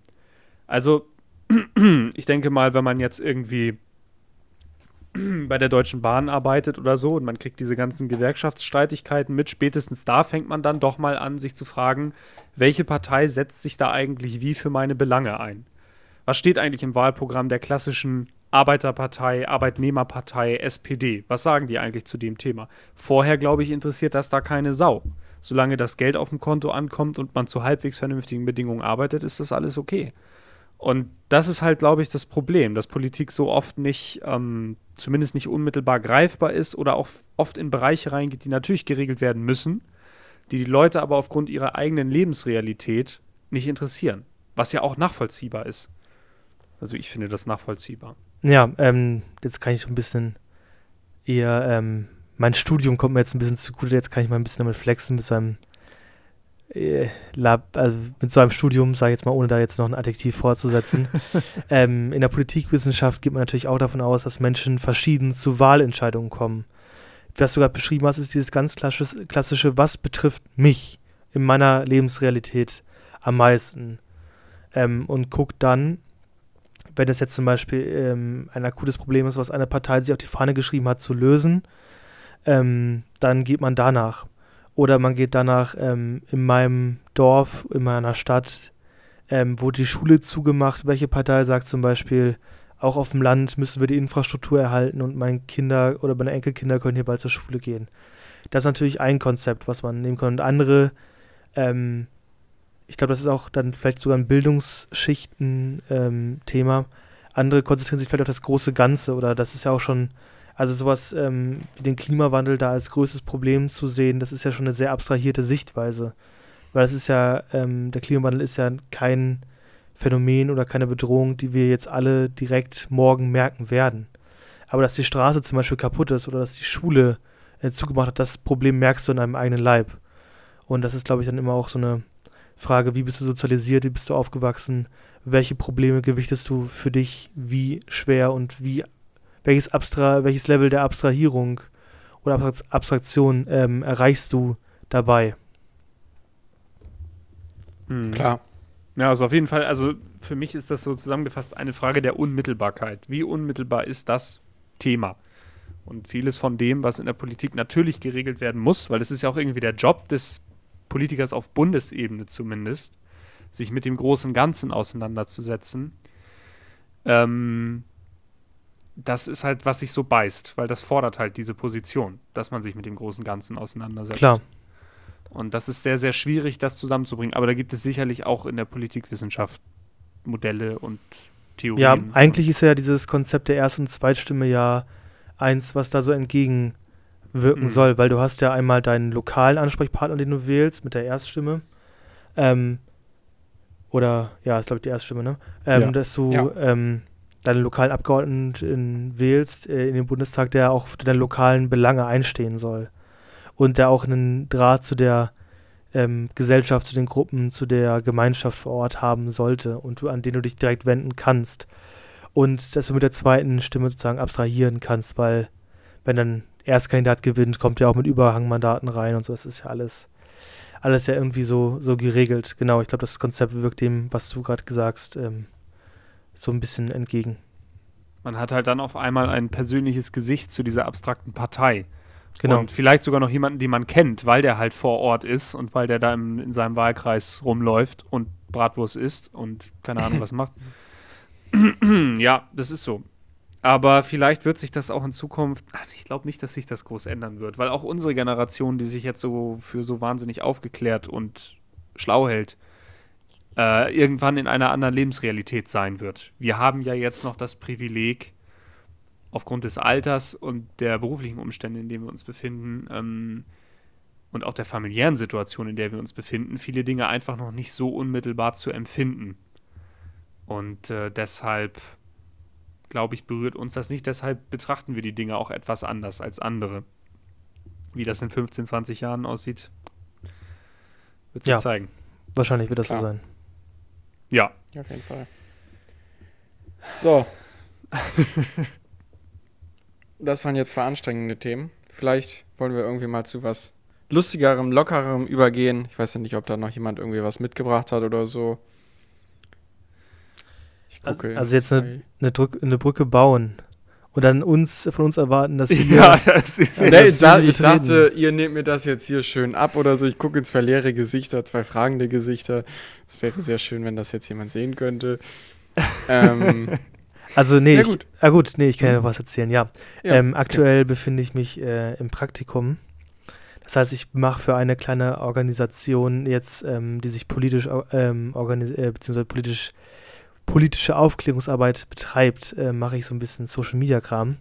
S2: Also ich denke mal, wenn man jetzt irgendwie bei der Deutschen Bahn arbeitet oder so und man kriegt diese ganzen Gewerkschaftsstreitigkeiten mit, spätestens da fängt man dann doch mal an, sich zu fragen, welche Partei setzt sich da eigentlich wie für meine Belange ein? Was steht eigentlich im Wahlprogramm der klassischen Arbeiterpartei, Arbeitnehmerpartei, SPD. Was sagen die eigentlich zu dem Thema? Vorher, glaube ich, interessiert das da keine Sau. Solange das Geld auf dem Konto ankommt und man zu halbwegs vernünftigen Bedingungen arbeitet, ist das alles okay. Und das ist halt, glaube ich, das Problem, dass Politik so oft nicht, ähm, zumindest nicht unmittelbar greifbar ist oder auch oft in Bereiche reingeht, die natürlich geregelt werden müssen, die die Leute aber aufgrund ihrer eigenen Lebensrealität nicht interessieren. Was ja auch nachvollziehbar ist. Also ich finde das nachvollziehbar.
S1: Ja, ähm, jetzt kann ich so ein bisschen eher, ähm, mein Studium kommt mir jetzt ein bisschen zugute, jetzt kann ich mal ein bisschen damit flexen mit so einem äh, Lab, also mit so einem Studium, sage ich jetzt mal, ohne da jetzt noch ein Adjektiv vorzusetzen. ähm, in der Politikwissenschaft geht man natürlich auch davon aus, dass Menschen verschieden zu Wahlentscheidungen kommen. Was du gerade beschrieben hast, ist dieses ganz klassische, klassische, was betrifft mich in meiner Lebensrealität am meisten. Ähm, und guckt dann, wenn es jetzt zum Beispiel ähm, ein akutes Problem ist, was eine Partei sich auf die Fahne geschrieben hat, zu lösen, ähm, dann geht man danach. Oder man geht danach ähm, in meinem Dorf, in meiner Stadt, ähm, wurde die Schule zugemacht. Welche Partei sagt zum Beispiel, auch auf dem Land müssen wir die Infrastruktur erhalten und meine Kinder oder meine Enkelkinder können hier bald zur Schule gehen. Das ist natürlich ein Konzept, was man nehmen kann. Und andere ähm, ich glaube, das ist auch dann vielleicht sogar ein Bildungsschichten-Thema. Ähm, Andere konzentrieren sich vielleicht auf das große Ganze oder das ist ja auch schon, also sowas ähm, wie den Klimawandel da als größtes Problem zu sehen, das ist ja schon eine sehr abstrahierte Sichtweise. Weil es ist ja, ähm, der Klimawandel ist ja kein Phänomen oder keine Bedrohung, die wir jetzt alle direkt morgen merken werden. Aber dass die Straße zum Beispiel kaputt ist oder dass die Schule äh, zugemacht hat, das Problem merkst du in einem eigenen Leib. Und das ist, glaube ich, dann immer auch so eine Frage, wie bist du sozialisiert, wie bist du aufgewachsen, welche Probleme gewichtest du für dich, wie schwer und wie, welches, Abstra welches Level der Abstrahierung oder Abstraktion ähm, erreichst du dabei?
S2: Mhm. Klar. Ja, also auf jeden Fall, also für mich ist das so zusammengefasst eine Frage der Unmittelbarkeit. Wie unmittelbar ist das Thema? Und vieles von dem, was in der Politik natürlich geregelt werden muss, weil es ist ja auch irgendwie der Job des Politikers auf Bundesebene zumindest, sich mit dem großen Ganzen auseinanderzusetzen. Ähm, das ist halt, was sich so beißt, weil das fordert halt diese Position, dass man sich mit dem großen Ganzen auseinandersetzt.
S1: Klar.
S2: Und das ist sehr, sehr schwierig, das zusammenzubringen. Aber da gibt es sicherlich auch in der Politikwissenschaft Modelle und Theorien.
S1: Ja, eigentlich ist ja dieses Konzept der Erst- und Zweitstimme ja eins, was da so entgegenwirken mhm. soll, weil du hast ja einmal deinen lokalen Ansprechpartner, den du wählst, mit der Erststimme. Ähm, oder, ja, ist glaube ich die Erststimme, ne? Ähm, ja. Dass du ja. ähm, deinen lokalen Abgeordneten wählst äh, in den Bundestag, der auch für deine lokalen Belange einstehen soll und der auch einen Draht zu der ähm, Gesellschaft, zu den Gruppen, zu der Gemeinschaft vor Ort haben sollte und du, an den du dich direkt wenden kannst. Und dass du mit der zweiten Stimme sozusagen abstrahieren kannst, weil wenn dann Erstkandidat gewinnt, kommt ja auch mit Überhangmandaten rein und so. Das ist ja alles, alles ja irgendwie so, so geregelt. Genau, ich glaube, das Konzept wirkt dem, was du gerade gesagt ähm, so ein bisschen entgegen.
S2: Man hat halt dann auf einmal ein persönliches Gesicht zu dieser abstrakten Partei. Genau. Und vielleicht sogar noch jemanden, den man kennt, weil der halt vor Ort ist und weil der da im, in seinem Wahlkreis rumläuft und Bratwurst isst und keine Ahnung was macht. ja, das ist so. Aber vielleicht wird sich das auch in Zukunft, ich glaube nicht, dass sich das groß ändern wird, weil auch unsere Generation, die sich jetzt so für so wahnsinnig aufgeklärt und schlau hält, äh, irgendwann in einer anderen Lebensrealität sein wird. Wir haben ja jetzt noch das Privileg, aufgrund des Alters und der beruflichen Umstände, in denen wir uns befinden, ähm, und auch der familiären Situation, in der wir uns befinden, viele Dinge einfach noch nicht so unmittelbar zu empfinden. Und äh, deshalb, glaube ich, berührt uns das nicht. Deshalb betrachten wir die Dinge auch etwas anders als andere. Wie das in 15, 20 Jahren aussieht, wird sich ja, zeigen.
S1: Wahrscheinlich wird das Klar. so sein.
S2: Ja.
S3: ja. Auf jeden Fall. So. das waren jetzt zwei anstrengende Themen. Vielleicht wollen wir irgendwie mal zu was lustigerem, lockerem übergehen. Ich weiß ja nicht, ob da noch jemand irgendwie was mitgebracht hat oder so.
S1: Gucke. Also, also jetzt eine, eine, Drück, eine, Brücke bauen und dann uns von uns erwarten, dass wir.
S3: Ja, das ist nee, das da, ich dachte, ihr nehmt mir das jetzt hier schön ab oder so. Ich gucke in zwei leere Gesichter, zwei fragende Gesichter. Es wäre sehr schön, wenn das jetzt jemand sehen könnte. ähm,
S1: also, nee, ja, gut. Ich, ah, gut, nee, ich kann ja noch was erzählen, ja. ja ähm, aktuell okay. befinde ich mich äh, im Praktikum. Das heißt, ich mache für eine kleine Organisation jetzt, ähm, die sich politisch, ähm, äh, beziehungsweise politisch, politische Aufklärungsarbeit betreibt, äh, mache ich so ein bisschen Social Media Kram.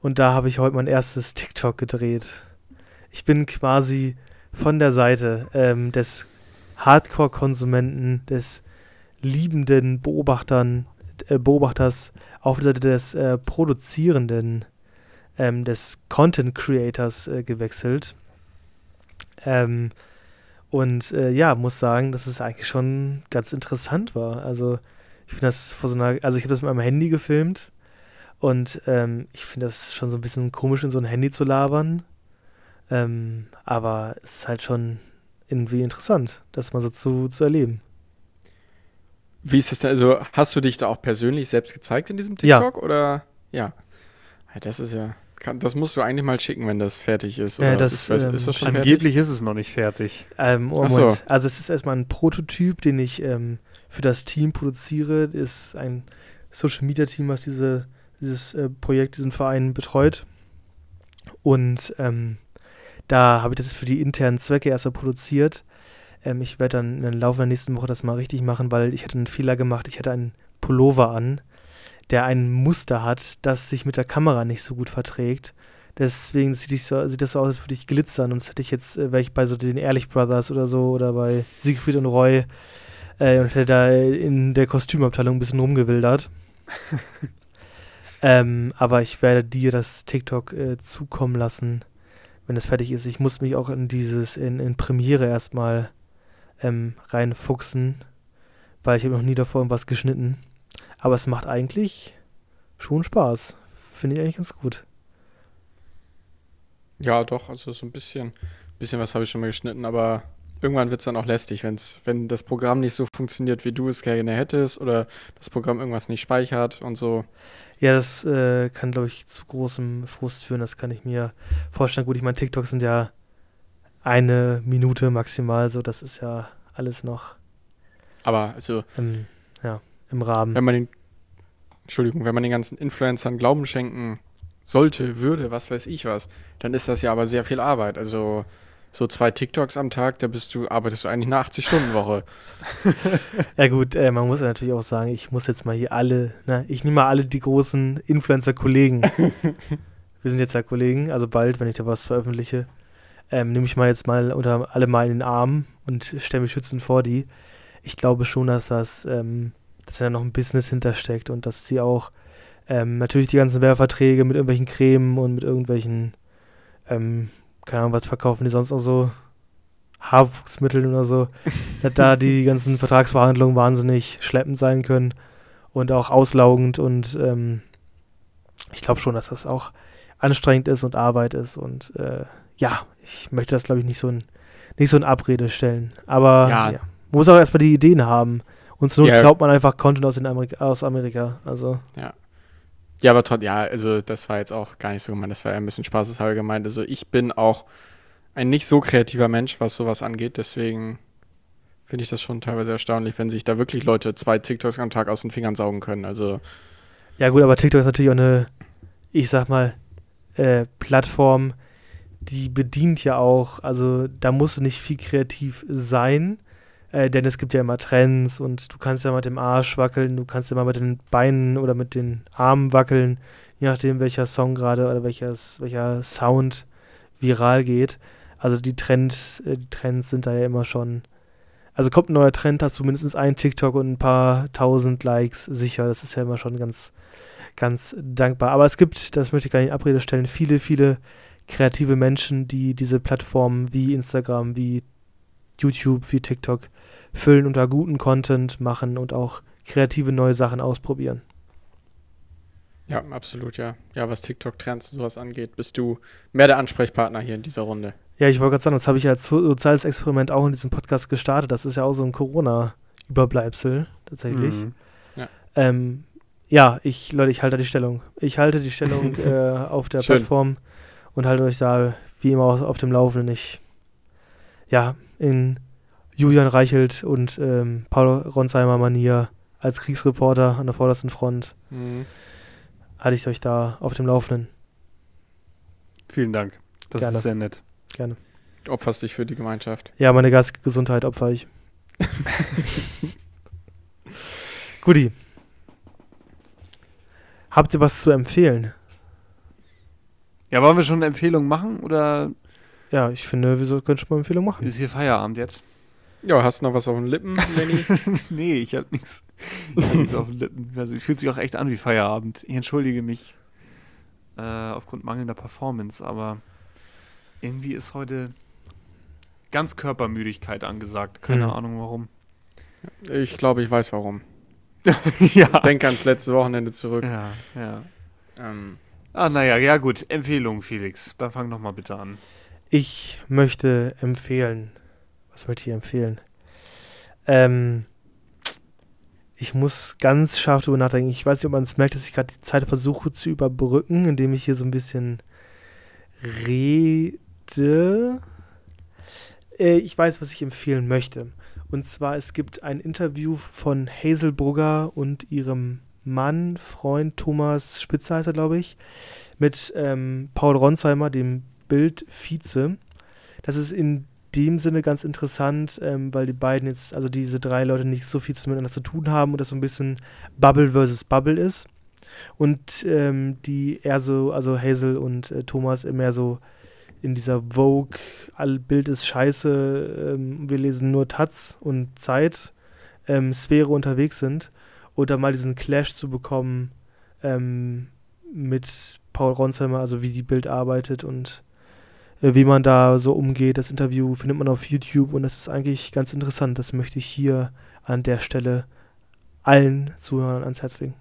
S1: Und da habe ich heute mein erstes TikTok gedreht. Ich bin quasi von der Seite ähm, des Hardcore-Konsumenten, des liebenden Beobachtern äh, Beobachters auf der Seite des äh, Produzierenden, ähm, des Content Creators äh, gewechselt. Ähm, und äh, ja, muss sagen, dass es eigentlich schon ganz interessant war. Also ich finde das vor so einer, also ich habe das mit meinem Handy gefilmt und ähm, ich finde das schon so ein bisschen komisch, in so ein Handy zu labern. Ähm, aber es ist halt schon irgendwie interessant, das mal so zu, zu erleben.
S3: Wie ist es denn? Also, hast du dich da auch persönlich selbst gezeigt in diesem TikTok?
S1: Ja.
S3: Oder? Ja. Das ist ja. das musst du eigentlich mal schicken, wenn das fertig ist.
S1: Ja, das,
S2: weiß, ähm, ist das schon angeblich fertig? ist es noch nicht fertig.
S1: Ähm, oh so. Also es ist erstmal ein Prototyp, den ich ähm, für das Team produziere. Ist ein Social Media Team, was diese, dieses äh, Projekt, diesen Verein betreut. Und ähm, da habe ich das für die internen Zwecke erstmal produziert. Ähm, ich werde dann im Laufe der nächsten Woche das mal richtig machen, weil ich hatte einen Fehler gemacht. Ich hatte einen Pullover an, der ein Muster hat, das sich mit der Kamera nicht so gut verträgt. Deswegen sieht, so, sieht das so aus, als würde ich glitzern. Und das hätte ich jetzt, äh, wäre ich bei so den Ehrlich Brothers oder so oder bei Siegfried und Roy äh, und hätte da in der Kostümabteilung ein bisschen rumgewildert. ähm, aber ich werde dir das TikTok äh, zukommen lassen, wenn es fertig ist. Ich muss mich auch in dieses, in, in Premiere erstmal ähm, reinfuchsen, weil ich habe noch nie davor irgendwas geschnitten. Aber es macht eigentlich schon Spaß. Finde ich eigentlich ganz gut.
S3: Ja, doch, also so ein bisschen, bisschen was habe ich schon mal geschnitten, aber irgendwann wird es dann auch lästig, wenn's, wenn das Programm nicht so funktioniert, wie du es gerne hättest oder das Programm irgendwas nicht speichert und so.
S1: Ja, das äh, kann, glaube ich, zu großem Frust führen. Das kann ich mir vorstellen. Gut, ich meine, TikToks sind ja eine Minute maximal, so das ist ja alles noch
S3: Aber also,
S1: im, ja, im Rahmen.
S3: wenn man den, Entschuldigung, wenn man den ganzen Influencern Glauben schenken sollte, würde, was weiß ich was, dann ist das ja aber sehr viel Arbeit. Also so zwei TikToks am Tag, da bist du, arbeitest du eigentlich eine 80-Stunden-Woche.
S1: Ja gut, äh, man muss ja natürlich auch sagen, ich muss jetzt mal hier alle, ne, ich nehme mal alle die großen Influencer-Kollegen. Wir sind jetzt ja Kollegen, also bald, wenn ich da was veröffentliche, ähm, nehme ich mal jetzt mal unter alle mal in den Arm und stelle mich schützend vor die. Ich glaube schon, dass das, ähm, dass da noch ein Business hintersteckt und dass sie auch ähm, natürlich die ganzen Werbeverträge mit irgendwelchen Cremen und mit irgendwelchen, ähm, keine Ahnung, was verkaufen die sonst noch so, Haarwuchsmitteln oder so, dass da die ganzen Vertragsverhandlungen wahnsinnig schleppend sein können und auch auslaugend und ähm, ich glaube schon, dass das auch anstrengend ist und Arbeit ist und äh, ja, ich möchte das glaube ich nicht so in, nicht so in Abrede stellen, aber
S3: Ja.
S1: ja. man muss auch erstmal die Ideen haben und Not
S3: Ja.
S1: glaubt man einfach Content aus, den Amerika aus Amerika, also
S3: Ja, aber trotzdem, ja, also das war jetzt auch gar nicht so gemeint, das war eher ein bisschen spaßeshalber gemeint. Also ich bin auch ein nicht so kreativer Mensch, was sowas angeht, deswegen finde ich das schon teilweise erstaunlich, wenn sich da wirklich Leute zwei TikToks am Tag aus den Fingern saugen können. Also
S1: Ja, gut, aber TikTok ist natürlich auch eine, ich sag mal, äh, Plattform, die bedient ja auch, also da musst du nicht viel kreativ sein, äh, denn es gibt ja immer Trends und du kannst ja mit dem Arsch wackeln, du kannst ja mal mit den Beinen oder mit den Armen wackeln, je nachdem, welcher Song gerade oder welches, welcher Sound viral geht. Also die Trends, äh, die Trends sind da ja immer schon. Also kommt ein neuer Trend, hast du mindestens ein TikTok und ein paar tausend Likes sicher. Das ist ja immer schon ganz, ganz dankbar. Aber es gibt, das möchte ich gar nicht in Abrede stellen, viele, viele kreative Menschen, die diese Plattformen wie Instagram, wie YouTube, wie TikTok füllen und da guten Content machen und auch kreative neue Sachen ausprobieren.
S3: ja, absolut, ja. Ja, was TikTok-Trends und sowas angeht, bist du mehr der Ansprechpartner hier in dieser Runde.
S1: Ja, ich wollte gerade sagen, das habe ich als so- soziales Experiment auch in diesem Podcast gestartet. Das ist ja auch so ein Corona-Überbleibsel tatsächlich.
S2: Mhm.
S1: Ähm, ja, ich, Leute, ich halte die Stellung. Ich halte die Stellung äh, auf der
S3: Schön.
S1: Plattform und halte euch da wie immer auf, auf dem Laufenden. Ich, ja, in Julian Reichelt und ähm, Paul Ronsheimer Manier als Kriegsreporter an der vordersten Front
S3: Mhm.
S1: halte ich euch da auf dem Laufenden.
S2: Vielen Dank. Das
S1: Gerne.
S2: ist sehr nett.
S1: Gerne.
S3: Opferst dich für die Gemeinschaft.
S1: Ja, meine Gesundheit opfer ich. Guti. Habt ihr was zu empfehlen?
S2: Ja, wollen wir schon eine Empfehlung machen oder
S1: Ja, ich finde, wir können schon mal eine Empfehlung machen.
S2: ist hier Feierabend jetzt?
S3: Ja, hast du noch was auf den Lippen, Lenny?
S2: nee, ich habe nichts nichts auf den Lippen. Also, fühlt sich auch echt an wie Feierabend. Ich entschuldige mich äh, aufgrund mangelnder Performance, aber irgendwie ist heute ganz Körpermüdigkeit angesagt. Keine
S1: Hm.
S2: Ahnung warum.
S3: ich glaube, ich weiß warum.
S2: ja.
S3: Denk ans letzte Wochenende zurück.
S2: Ja, ja.
S3: Ähm,
S2: Ah, naja, ja gut. Empfehlung, Felix. Dann fang doch mal bitte an.
S1: Ich möchte empfehlen. Was möchte ich empfehlen? Ähm, ich muss ganz scharf drüber nachdenken. Ich weiß nicht, ob man es merkt, dass ich gerade die Zeit versuche zu überbrücken, indem ich hier so ein bisschen rede. Äh, ich weiß, was ich empfehlen möchte. Und zwar, es gibt ein Interview von Hazel Brugger und ihrem Mann, Freund Thomas Spitzer er, glaube ich, mit ähm, Paul Ronsheimer, dem Bild-Vize. Das ist in dem Sinne ganz interessant, ähm, weil die beiden jetzt, also diese drei Leute nicht so viel miteinander zu tun haben und das so ein bisschen Bubble versus Bubble ist. Und ähm, die eher so, also Hazel und äh, Thomas immer so in dieser Vogue, all Bild ist scheiße, ähm, wir lesen nur Taz und Zeit, ähm, Sphäre unterwegs sind. Oder mal diesen Clash zu bekommen ähm, mit Paul Ronsheimer, also wie die Bild arbeitet und wie man da so umgeht. Das Interview findet man auf YouTube und das ist eigentlich ganz interessant. Das möchte ich hier an der Stelle allen Zuhörern ans Herz legen.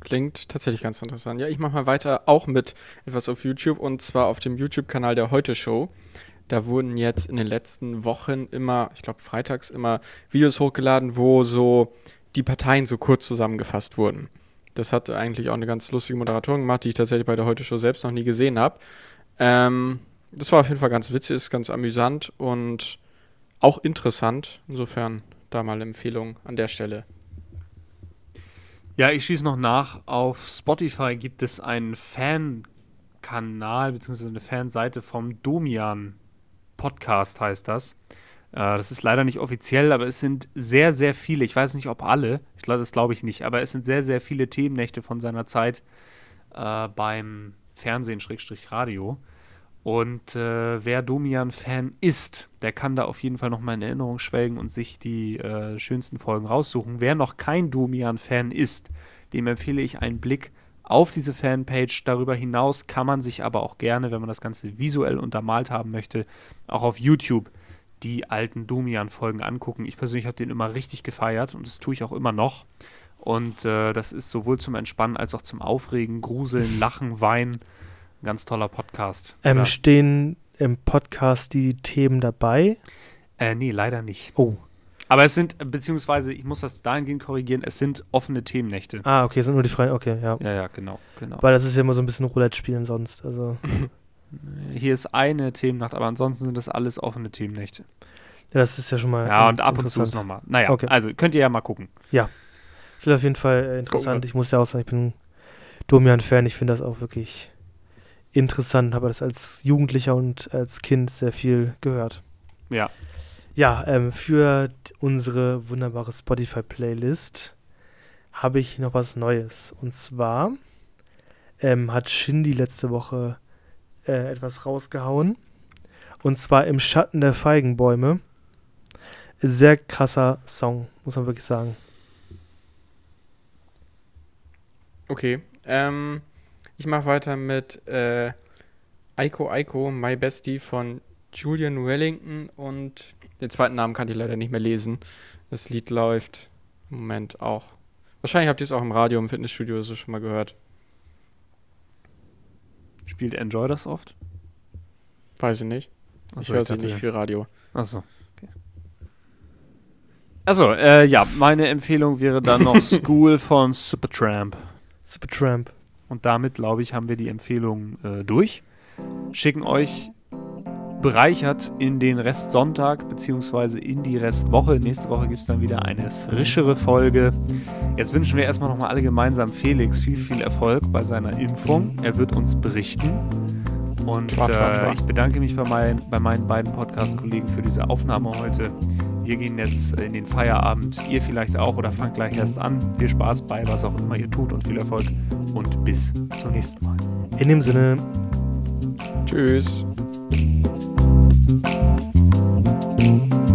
S3: Klingt tatsächlich ganz interessant. Ja, ich mache mal weiter auch mit etwas auf YouTube und zwar auf dem YouTube-Kanal der Heute Show. Da wurden jetzt in den letzten Wochen immer, ich glaube freitags immer Videos hochgeladen, wo so die Parteien so kurz zusammengefasst wurden. Das hat eigentlich auch eine ganz lustige Moderatorin gemacht, die ich tatsächlich bei der Heute Show selbst noch nie gesehen habe. Ähm, das war auf jeden Fall ganz witzig, ist ganz amüsant und auch interessant. Insofern da mal Empfehlung an der Stelle.
S2: Ja, ich schieße noch nach. Auf Spotify gibt es einen Fankanal bzw. eine Fanseite vom Domian Podcast heißt das. Äh, das ist leider nicht offiziell, aber es sind sehr, sehr viele, ich weiß nicht, ob alle, ich glaube, das glaube ich nicht, aber es sind sehr, sehr viele Themennächte von seiner Zeit äh, beim Fernsehen, Schrägstrich Radio. Und äh, wer Domian-Fan ist, der kann da auf jeden Fall nochmal in Erinnerung schwelgen und sich die äh, schönsten Folgen raussuchen. Wer noch kein Domian-Fan ist, dem empfehle ich einen Blick auf diese Fanpage. Darüber hinaus kann man sich aber auch gerne, wenn man das Ganze visuell untermalt haben möchte, auch auf YouTube die alten Domian-Folgen angucken. Ich persönlich habe den immer richtig gefeiert und das tue ich auch immer noch. Und äh, das ist sowohl zum Entspannen als auch zum Aufregen, Gruseln, Lachen, Weinen. Ein ganz toller Podcast.
S1: Ähm. Stehen im Podcast die Themen dabei?
S2: Äh, nee, leider nicht.
S1: Oh.
S2: Aber es sind, beziehungsweise, ich muss das dahingehend korrigieren, es sind offene Themennächte.
S1: Ah, okay, sind nur die freien. Okay, ja.
S2: Ja, ja, genau, genau.
S1: Weil das ist ja immer so ein bisschen Roulette spielen sonst. Also,
S2: Hier ist eine Themennacht, aber ansonsten sind das alles offene Themennächte.
S1: ja, das ist ja schon mal.
S2: Ja, und ab und zu ist nochmal. Naja,
S1: Okay.
S2: also könnt ihr ja mal gucken.
S1: Ich finde auf jeden Fall äh, interessant. Ich muss ja auch sagen, ich bin Domian-Fan. Ich finde das auch wirklich interessant. Habe das als Jugendlicher und als Kind sehr viel gehört.
S2: Ja.
S1: Ja, ähm, für unsere wunderbare Spotify-Playlist habe ich noch was Neues. Und zwar ähm, hat Shindy letzte Woche äh, etwas rausgehauen. Und zwar im Schatten der Feigenbäume. Sehr krasser Song, muss man wirklich sagen.
S3: Okay, ähm, ich mache weiter mit äh, Aiko Aiko, My Bestie von Julian Wellington und den zweiten Namen kann ich leider nicht mehr lesen. Das Lied läuft im Moment auch. Wahrscheinlich habt ihr es auch im Radio, im Fitnessstudio so schon mal gehört.
S2: Spielt Enjoy das oft?
S3: Weiß ich nicht. ich
S2: Achso,
S3: höre sie
S2: dachte-
S3: nicht viel Radio.
S2: Achso. Okay. Achso, äh, ja, meine Empfehlung wäre dann noch School von Supertramp.
S1: Supertramp.
S2: Und damit, glaube ich, haben wir die Empfehlung äh, durch. Schicken euch bereichert in den Restsonntag beziehungsweise in die Restwoche. Nächste Woche gibt es dann wieder eine frischere Folge. Jetzt wünschen wir erstmal nochmal alle gemeinsam Felix viel, viel Erfolg bei seiner Impfung. Er wird uns berichten. Und
S3: Schwa, schwa,
S2: äh,
S3: schwa.
S2: ich bedanke mich bei, mein, bei meinen beiden Podcast-Kollegen für diese Aufnahme heute. Wir gehen jetzt in den Feierabend. Ihr vielleicht auch oder fangt gleich erst an. Viel Spaß bei was auch immer ihr tut und viel Erfolg. Und bis zum nächsten Mal.
S1: In dem Sinne,
S3: Tschüss.
S1: Tschüss.